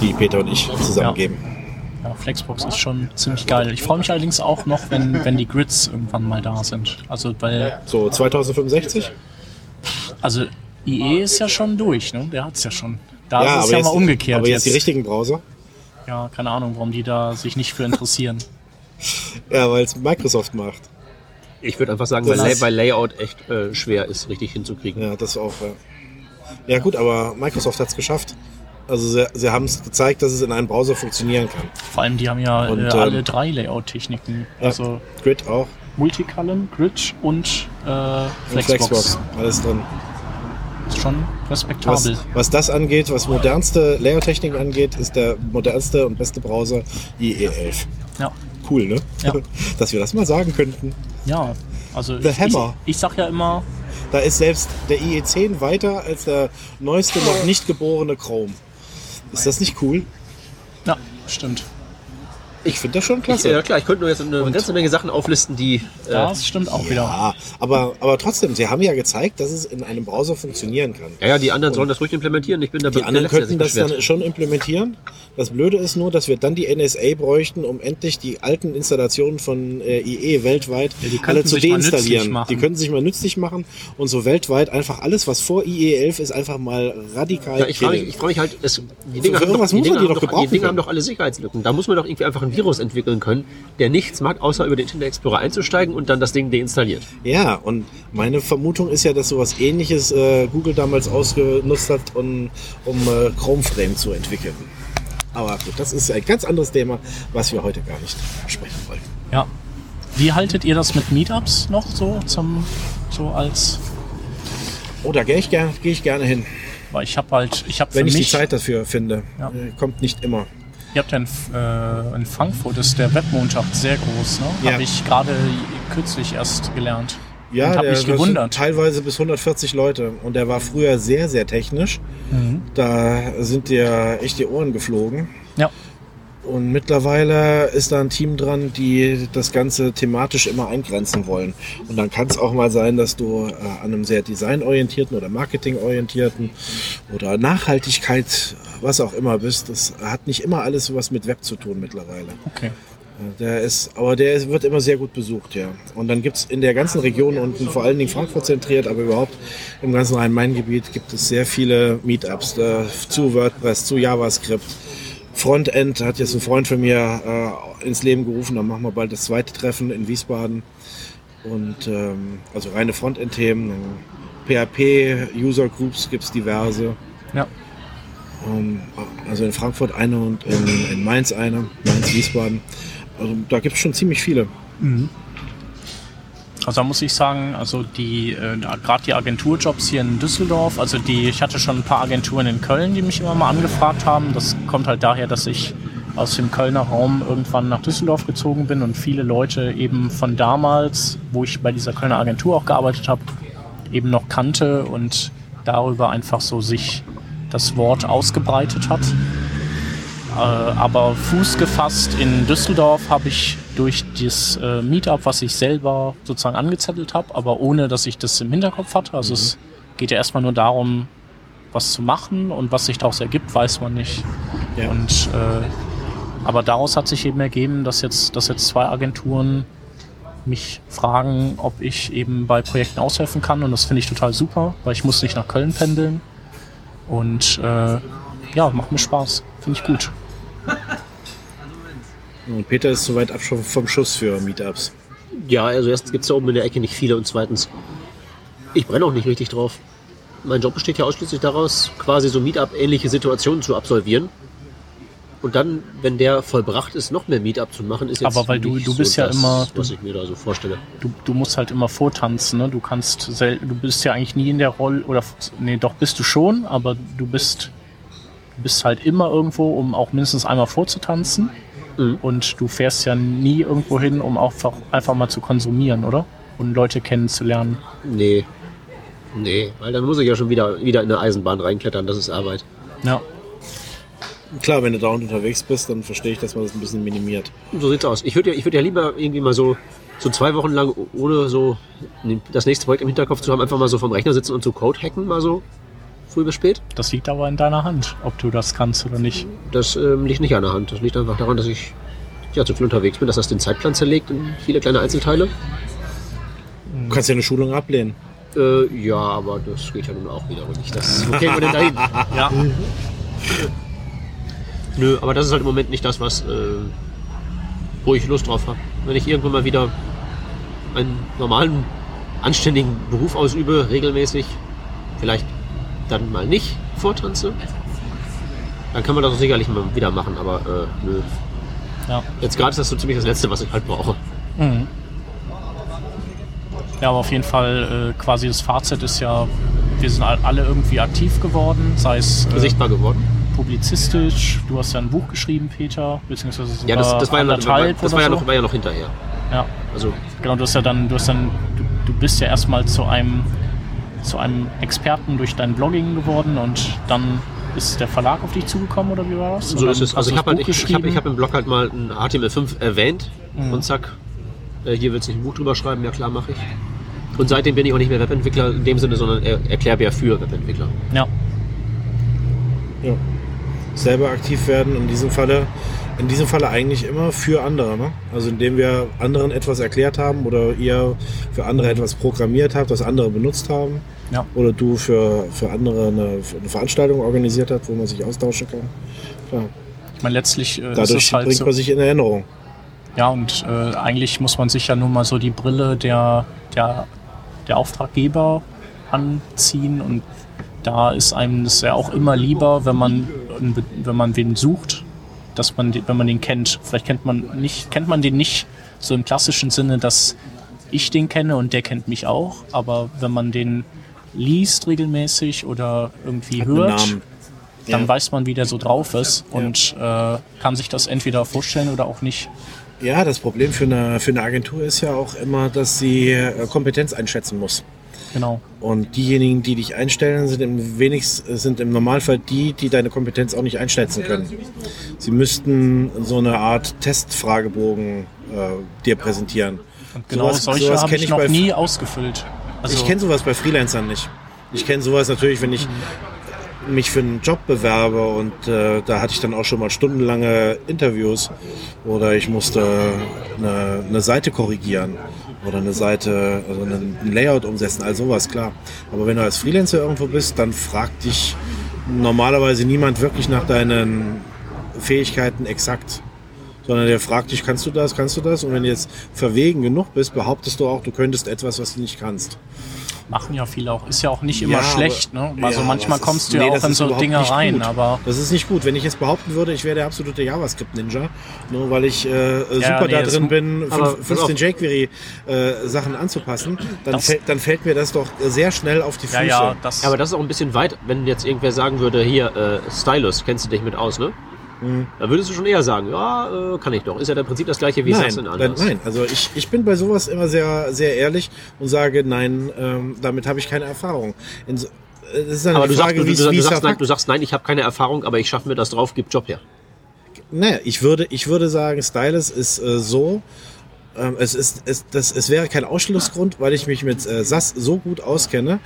Speaker 2: Die Peter und ich zusammen
Speaker 1: Ja. Ja, Flexbox ist schon ziemlich geil. Ich freue mich allerdings auch noch, wenn, wenn die Grids irgendwann mal da sind. Also, weil,
Speaker 2: So 2065?
Speaker 1: also IE ist ja schon durch, ne? Der hat's ja schon. Da ist es ja
Speaker 2: jetzt,
Speaker 1: mal umgekehrt.
Speaker 2: aber jetzt, die richtigen Browser?
Speaker 1: Ja, keine Ahnung, warum die da sich nicht für interessieren.
Speaker 2: Ja, weil es Microsoft macht.
Speaker 3: Ich würde einfach sagen, weil, Lay weil Layout echt äh, schwer ist, richtig hinzukriegen.
Speaker 2: Ja, das auch. Ja, ja gut, aber Microsoft hat es geschafft. Also sie, sie haben es gezeigt, dass es in einem Browser funktionieren kann.
Speaker 1: Vor allem, die haben ja
Speaker 2: Und,
Speaker 1: äh,
Speaker 2: ähm,
Speaker 1: alle drei Layout-Techniken.
Speaker 2: Ja,
Speaker 1: Also
Speaker 2: Grid auch.
Speaker 1: Multicolumn, Grid und äh,
Speaker 2: Und
Speaker 1: Flexbox.
Speaker 2: Flexbox. Alles drin.
Speaker 1: Ist schon
Speaker 2: Was,
Speaker 1: respektabel.
Speaker 2: was das angeht, was modernste Layout-Technik angeht, ist der modernste und beste Browser IE11.
Speaker 1: Ja.
Speaker 2: Cool, ne?
Speaker 1: Ja.
Speaker 2: Dass wir das mal sagen könnten.
Speaker 1: ja, also
Speaker 2: The
Speaker 1: ich,
Speaker 2: Hammer.
Speaker 1: Ich, ich sag ja immer,
Speaker 2: Da ist selbst der IE10 weiter als der neueste noch nicht geborene Chrome. Ist das nicht cool?
Speaker 1: ja, stimmt.
Speaker 2: Ich finde das schon
Speaker 3: Ich,
Speaker 2: klasse.
Speaker 3: ja klar, ich könnte nur jetzt eine ganze Menge Sachen auflisten, die. Äh,
Speaker 1: Das stimmt auch wieder.
Speaker 2: Ja, aber, aber trotzdem, sie haben ja gezeigt, dass es in einem Browser funktionieren kann.
Speaker 3: ja, ja, die anderen sollen das ruhig implementieren. Ich bin der
Speaker 2: Die
Speaker 3: der
Speaker 2: anderen
Speaker 3: Letzte,
Speaker 2: könnten das dann schon implementieren. Das Blöde ist nur, dass wir dann die NSA bräuchten, um endlich die alten Installationen von äh, IE weltweit
Speaker 1: Ja, die könnten
Speaker 2: alle zu
Speaker 1: sich mal nützlich
Speaker 2: deinstallieren.
Speaker 1: machen.
Speaker 2: Die könnten sich mal nützlich machen und so weltweit einfach alles, was vor IE 11 ist, einfach mal radikal
Speaker 3: Ja, ich frage mich, ich frage mich halt, es, die Dinger, haben doch,
Speaker 2: irgendwas
Speaker 3: die
Speaker 2: muss man
Speaker 3: Dinger,
Speaker 2: doch
Speaker 3: die haben doch alle Sicherheitslücken. Da muss man doch irgendwie einfach ein Virus entwickeln können, der nichts mag, außer über den Internet Explorer einzusteigen und dann das Ding deinstalliert.
Speaker 2: Ja, und meine Vermutung ist ja, dass sowas ähnliches äh, Google damals ausgenutzt hat, um, um äh, Chrome Frame zu entwickeln. Aber gut, das ist ein ganz anderes Thema, was wir heute gar nicht sprechen wollen.
Speaker 1: Ja. Wie haltet ihr das mit Meetups noch so zum so als
Speaker 2: Oh, da gehe ich, ger gehe ich gerne hin,
Speaker 1: weil ich habe halt ich habe
Speaker 2: wenn ich
Speaker 1: mich
Speaker 2: die Zeit dafür finde.
Speaker 1: Ja.
Speaker 2: Äh, Kommt nicht immer.
Speaker 1: Ihr habt ja in, äh, in Frankfurt ist der Webmontag sehr groß, ne?
Speaker 2: Ja.
Speaker 1: Habe ich gerade kürzlich erst gelernt.
Speaker 2: Ja, der,
Speaker 1: mich gewundert.
Speaker 2: teilweise bis 140 Leute. Und der war früher sehr, sehr technisch.
Speaker 1: Mhm.
Speaker 2: Da sind dir echt die Ohren geflogen.
Speaker 1: Ja.
Speaker 2: Und mittlerweile ist da ein Team dran, die das Ganze thematisch immer eingrenzen wollen. Und dann kann es auch mal sein, dass du äh, an einem sehr designorientierten oder marketingorientierten oder Nachhaltigkeit, was auch immer bist. Das hat nicht immer alles was mit Web zu tun mittlerweile.
Speaker 1: Okay.
Speaker 2: Der ist, aber der wird immer sehr gut besucht, ja. Und dann gibt es in der ganzen Region und vor allen Dingen Frankfurt zentriert, aber überhaupt im ganzen Rhein-Main-Gebiet gibt es sehr viele Meetups äh, zu WordPress, zu JavaScript. Frontend hat jetzt ein Freund von mir äh, ins Leben gerufen, dann machen wir bald das zweite Treffen in Wiesbaden. Und ähm, also reine Frontend-Themen, PHP, User Groups gibt es diverse.
Speaker 1: Ja.
Speaker 2: Ähm, also in Frankfurt eine und in, in Mainz eine, Mainz, Wiesbaden. Also da gibt es schon ziemlich viele.
Speaker 1: Also da muss ich sagen, also die äh, gerade die Agenturjobs hier in Düsseldorf, also die, ich hatte schon ein paar Agenturen in Köln, die mich immer mal angefragt haben. Das kommt halt daher, dass ich aus dem Kölner Raum irgendwann nach Düsseldorf gezogen bin und viele Leute eben von damals, wo ich bei dieser Kölner Agentur auch gearbeitet habe, eben noch kannte und darüber einfach so sich das Wort ausgebreitet hat. Äh, aber Fuß gefasst in Düsseldorf habe ich durch das äh, Meetup, was ich selber sozusagen angezettelt habe, aber ohne, dass ich das im Hinterkopf hatte. Also es geht ja erstmal nur darum, was zu machen und was sich daraus ergibt, weiß man nicht.
Speaker 2: Ja.
Speaker 1: Und, äh, aber daraus hat sich eben ergeben, dass jetzt, dass jetzt zwei Agenturen mich fragen, ob ich eben bei Projekten aushelfen kann und das finde ich total super, weil ich muss nicht nach Köln pendeln und äh, ja, macht mir Spaß, finde ich gut.
Speaker 2: Und Peter ist soweit ab vom Schuss für Meetups.
Speaker 3: Ja, also erstens gibt es da oben in der Ecke nicht viele und zweitens, ich brenne auch nicht richtig drauf. Mein Job besteht ja ausschließlich daraus, quasi so Meetup-ähnliche Situationen zu absolvieren. Und dann, wenn der vollbracht ist, noch mehr Meetup zu machen, ist jetzt
Speaker 1: Aber weil du-
Speaker 3: nicht
Speaker 1: du bist ja
Speaker 3: das,
Speaker 1: immer-
Speaker 3: was ich mir da so vorstelle.
Speaker 1: Du, du musst halt immer vortanzen, ne? Du kannst sel du bist ja eigentlich nie in der Rolle oder nee, doch bist du schon, aber du bist du bist halt immer irgendwo, um auch mindestens einmal vorzutanzen.
Speaker 3: Mhm.
Speaker 1: Und du fährst ja nie irgendwo hin, um auch einfach, einfach mal zu konsumieren, oder? Und Leute kennenzulernen.
Speaker 3: Nee. Nee, weil dann muss ich ja schon wieder, wieder in eine Eisenbahn reinklettern, das ist Arbeit.
Speaker 1: Ja.
Speaker 2: Klar, wenn du dauernd unterwegs bist, dann verstehe ich, dass man das ein bisschen minimiert.
Speaker 3: So sieht's aus. Ich würde ja, ich würd ja lieber irgendwie mal so, so zwei Wochen lang, ohne so das nächste Projekt im Hinterkopf zu haben, einfach mal so vom Rechner sitzen und so Code hacken, mal so früh bis spät.
Speaker 1: Das liegt aber in deiner Hand, ob du das kannst oder nicht.
Speaker 3: Das ähm, liegt nicht an der Hand. Das liegt einfach daran, dass ich ja, zu viel unterwegs bin, dass das den Zeitplan zerlegt in viele kleine Einzelteile.
Speaker 2: Du kannst ja eine Schulung ablehnen.
Speaker 3: Äh, ja, aber das geht ja nun auch wieder nicht. Das, wo kämen wir denn dahin?
Speaker 1: Ja.
Speaker 3: Nö, aber das ist halt im Moment nicht das, was, äh, wo ich Lust drauf habe. Wenn ich irgendwann mal wieder einen normalen, anständigen Beruf ausübe, regelmäßig, vielleicht dann mal nicht vortanze, dann kann man das auch sicherlich mal wieder machen, aber äh, nö.
Speaker 1: Ja.
Speaker 3: Jetzt gerade ist das so ziemlich das Letzte, was ich halt brauche.
Speaker 1: Mhm. Ja, aber auf jeden Fall äh, quasi das Fazit ist ja, wir sind all- alle irgendwie aktiv geworden, sei es äh,
Speaker 3: Sichtbar geworden.
Speaker 1: publizistisch. Du hast ja ein Buch geschrieben, Peter, beziehungsweise sogar
Speaker 3: Ja, das, das, war, ja noch, das war, ja
Speaker 1: so.
Speaker 3: noch, war ja noch hinterher.
Speaker 1: Ja,
Speaker 3: Also,
Speaker 1: genau. Du hast ja dann, du hast dann, du, du bist ja erstmal zu einem, zu einem Experten durch dein Blogging geworden und dann ist der Verlag auf dich zugekommen oder wie war das?
Speaker 3: So ist es. Also ich habe halt, ich, ich hab, ich hab im Blog halt mal ein HTML5 erwähnt
Speaker 1: Mhm.
Speaker 3: und zack, äh, hier willst du ein Buch drüber schreiben, ja klar, mache ich. Und seitdem bin ich auch nicht mehr Webentwickler in dem Sinne, sondern er Erklärbär für Webentwickler.
Speaker 1: Ja,
Speaker 2: Ja. Selber aktiv werden, in diesem Falle, in diesem Falle eigentlich immer für andere. Ne? Also indem wir anderen etwas erklärt haben oder ihr für andere etwas programmiert habt, was andere benutzt haben.
Speaker 1: ja.
Speaker 2: Oder du für, für andere eine, eine Veranstaltung organisiert hast, wo man sich austauschen kann. Klar.
Speaker 1: Ich meine, letztlich äh, ist
Speaker 2: Dadurch
Speaker 1: es halt
Speaker 2: bringt
Speaker 1: so.
Speaker 2: man sich in Erinnerung.
Speaker 1: Ja, und äh, eigentlich muss man sich ja nur mal so die Brille der, der, der Auftraggeber anziehen und da ist einem das ja auch immer lieber, wenn man, wenn man wen sucht, dass man, den- wenn man den kennt. Vielleicht kennt man nicht, kennt man den nicht so im klassischen Sinne, dass ich den kenne und der kennt mich auch, aber wenn man den liest regelmäßig oder irgendwie
Speaker 2: Hat
Speaker 1: hört, dann
Speaker 2: Ja.
Speaker 1: weiß man, wie der so drauf ist und äh, kann sich das entweder vorstellen oder auch nicht.
Speaker 2: Ja, das Problem für eine, für eine Agentur ist ja auch immer, dass sie äh, Kompetenz einschätzen muss.
Speaker 1: Genau.
Speaker 2: Und diejenigen, die dich einstellen, sind im wenigsten, sind im Normalfall die, die deine Kompetenz auch nicht einschätzen können. Sie müssten so eine Art Testfragebogen äh, dir präsentieren.
Speaker 1: Genau,
Speaker 2: Sowas-
Speaker 1: solche
Speaker 2: sowas
Speaker 1: habe ich noch nie ausgefüllt. Also,
Speaker 2: ich kenne sowas bei Freelancern nicht. Ich kenne sowas natürlich, wenn ich mich für einen Job bewerbe und äh, da hatte ich dann auch schon mal stundenlange Interviews oder ich musste eine, eine Seite korrigieren oder eine Seite, also einen, ein Layout umsetzen, all sowas, klar. Aber wenn du als Freelancer irgendwo bist, dann fragt dich normalerweise niemand wirklich nach deinen Fähigkeiten exakt. Sondern der fragt dich, kannst du das, kannst du das? Und wenn du jetzt verwegen genug bist, behauptest du auch, du könntest etwas, was du nicht kannst.
Speaker 1: machen ja viele auch. Ist ja auch nicht immer
Speaker 2: Ja,
Speaker 1: schlecht.
Speaker 2: aber-
Speaker 1: Ne? Also
Speaker 2: ja,
Speaker 1: manchmal kommst du ja
Speaker 2: nee,
Speaker 1: auch
Speaker 2: das
Speaker 1: in so Dinge rein.
Speaker 2: gut.
Speaker 1: Aber
Speaker 2: Das ist nicht gut. Wenn ich jetzt behaupten würde, ich wäre der absolute JavaScript-Ninja, nur weil ich äh, super
Speaker 1: nee,
Speaker 2: da drin bin,
Speaker 3: aber
Speaker 2: fünf-
Speaker 3: pass
Speaker 2: 15
Speaker 3: auf.
Speaker 2: jQuery-Sachen anzupassen, dann,
Speaker 1: Das-
Speaker 2: fällt, dann fällt mir das doch sehr schnell auf die Füße.
Speaker 1: ja, ja, das,
Speaker 3: Ja, aber das ist auch ein bisschen weit, wenn jetzt irgendwer sagen würde, hier, äh, Stylus, kennst du dich mit aus, ne? Da würdest du schon eher sagen, ja, äh, kann ich doch. Ist ja im Prinzip das gleiche wie
Speaker 2: Nein, dann,
Speaker 3: anders.
Speaker 2: nein, also ich, ich bin bei sowas immer sehr, sehr ehrlich und sage, nein, ähm, damit habe ich keine Erfahrung. In so, äh, das ist dann
Speaker 3: Aber du,
Speaker 2: Frage,
Speaker 3: sagst, du, du, du, sagst, nein, du sagst, nein, ich habe keine Erfahrung, aber ich schaffe mir das drauf, gib Job her.
Speaker 2: Naja, ich würde, ich würde sagen, Stylus ist äh, so, ähm, es, ist, es, das, es wäre kein Ausschlussgrund, weil ich mich mit äh, SAS so gut auskenne,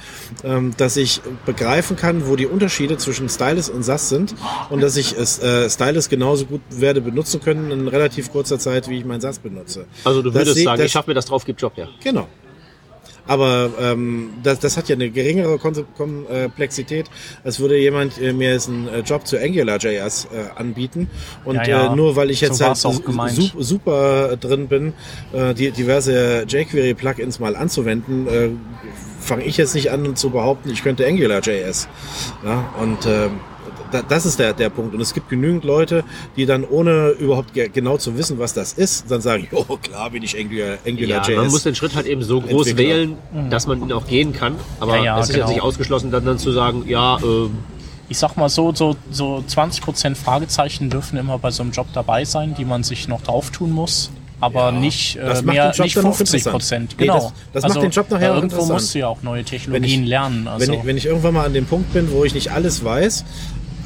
Speaker 2: ähm, dass ich begreifen kann, wo die Unterschiede zwischen Stylus und SAS sind und dass ich es, äh, Stylus genauso gut werde benutzen können in relativ kurzer Zeit, wie ich mein SAS benutze.
Speaker 3: Also du
Speaker 2: Das
Speaker 3: würdest
Speaker 2: seh-
Speaker 3: sagen,
Speaker 2: das-
Speaker 3: ich schaffe mir das drauf, gib Job her.
Speaker 2: Genau. Aber ähm, das, das hat ja eine geringere Komplexität, als würde jemand äh, mir jetzt einen äh, Job zu AngularJS äh, anbieten. Und
Speaker 1: Ja, ja.
Speaker 2: Äh, nur weil ich
Speaker 1: So
Speaker 2: jetzt halt
Speaker 1: war's auch
Speaker 2: su- super drin bin, äh, die diverse jQuery-Plugins mal anzuwenden, äh, fange ich jetzt nicht an zu behaupten, ich könnte AngularJS. Ja, und da, das ist der, der Punkt. Und es gibt genügend Leute, die dann ohne überhaupt ge genau zu wissen, was das ist, dann sagen, oh klar bin ich Angular,
Speaker 3: Ja,
Speaker 2: AngularJS.
Speaker 3: man muss den Schritt halt eben so groß
Speaker 2: Entwickler.
Speaker 3: wählen, dass man ihn auch gehen kann. Aber
Speaker 1: Ja, ja,
Speaker 3: es ist
Speaker 1: genau.
Speaker 3: jetzt nicht ausgeschlossen, dann, dann zu sagen, ja, äh,
Speaker 1: ich sag mal so, so, so 20% Fragezeichen dürfen immer bei so einem Job dabei sein, die man sich noch drauf tun muss. Aber nicht, äh,
Speaker 2: das
Speaker 1: mehr, nicht
Speaker 2: dann auch
Speaker 1: 50
Speaker 2: interessant.
Speaker 1: Prozent.
Speaker 2: Nee,
Speaker 1: Genau.
Speaker 2: das- das macht den Job nachher
Speaker 1: Irgendwo musst du ja auch neue Technologien lernen. Also,
Speaker 2: wenn, ich, wenn ich irgendwann mal an dem Punkt bin, wo ich nicht alles weiß,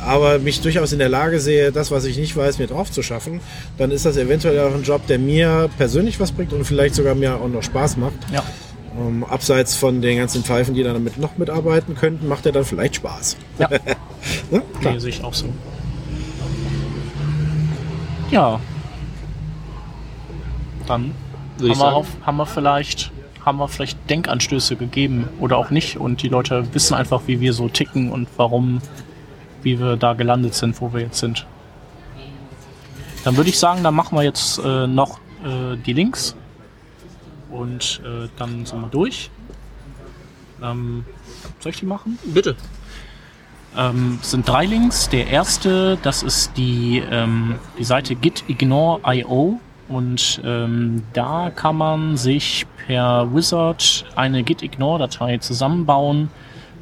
Speaker 2: aber mich durchaus in der Lage sehe, das, was ich nicht weiß, mir drauf zu schaffen, dann ist das eventuell auch ein Job, der mir persönlich was bringt und vielleicht sogar mir auch noch Spaß macht.
Speaker 1: ja.
Speaker 2: Ähm, abseits von den ganzen Pfeifen, die dann damit noch mitarbeiten könnten, macht er dann vielleicht Spaß.
Speaker 1: Ja,
Speaker 2: Ne? Klar.
Speaker 1: nee, sehe ich auch so. Ja. Dann haben wir, auf, haben wir vielleicht haben wir vielleicht Denkanstöße gegeben oder auch nicht und die Leute wissen einfach, wie wir so ticken und warum, wie wir da gelandet sind, wo wir jetzt sind. Dann würde ich sagen, dann machen wir jetzt äh, noch äh, die Links und äh, dann sind wir durch. Ähm, soll ich die machen?
Speaker 3: bitte.
Speaker 1: Ähm, es sind drei Links. Der erste, das ist die, ähm, die Seite gitignore.io und ähm, da kann man sich per Wizard eine gitignore-Datei zusammenbauen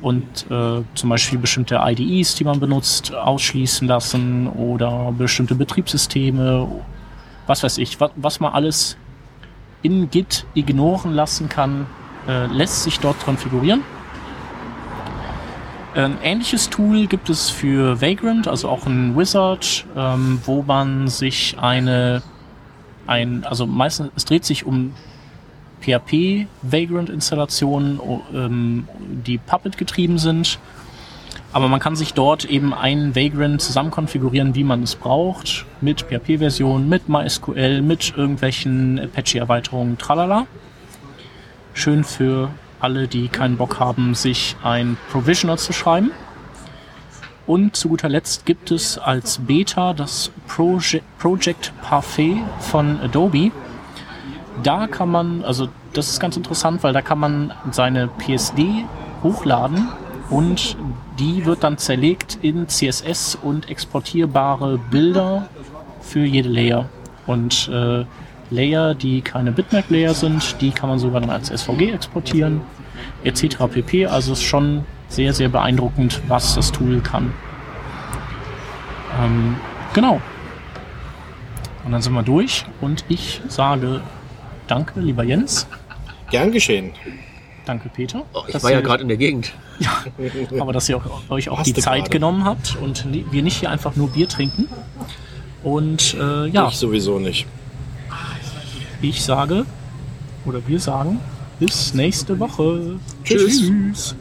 Speaker 1: und äh, zum Beispiel bestimmte IDEs, die man benutzt, ausschließen lassen oder bestimmte Betriebssysteme, was weiß ich, was, was man alles in Git ignoren lassen kann, äh, lässt sich dort konfigurieren. Ein ähnliches Tool gibt es für Vagrant, also auch ein Wizard, ähm, wo man sich eine, ein, also meistens, es dreht sich um PHP Vagrant Installationen, o- ähm, die Puppet getrieben sind. Aber man kann sich dort eben ein Vagrant zusammen konfigurieren, wie man es braucht, mit PHP-Version, mit MySQL, mit irgendwelchen Apache-Erweiterungen, tralala. Schön für alle, die keinen Bock haben, sich ein Provisioner zu schreiben. Und zu guter Letzt gibt es als Beta das Proje Project Parfait von Adobe. Da kann man, also das ist ganz interessant, weil da kann man seine PSD hochladen und die wird dann zerlegt in CSS und exportierbare Bilder für jede Layer. Und äh, Layer, die keine Bitmap-Layer sind, die kann man sogar dann als SVG exportieren, etc. pp. Also ist schon sehr, sehr beeindruckend, was das Tool kann. Ähm, genau. Und dann sind wir durch und ich sage danke, lieber Jens.
Speaker 2: Gern geschehen.
Speaker 1: Danke, Peter.
Speaker 3: Oh, ich war ja gerade in der Gegend.
Speaker 1: aber dass ihr auch, euch auch
Speaker 2: Hast
Speaker 1: die Zeit
Speaker 2: gerade.
Speaker 1: genommen habt und wir nicht hier einfach nur Bier trinken. Und äh, ja,
Speaker 2: Ich sowieso nicht.
Speaker 1: ich sage, oder wir sagen, bis nächste Woche.
Speaker 3: Tschüss.
Speaker 1: Tschüss.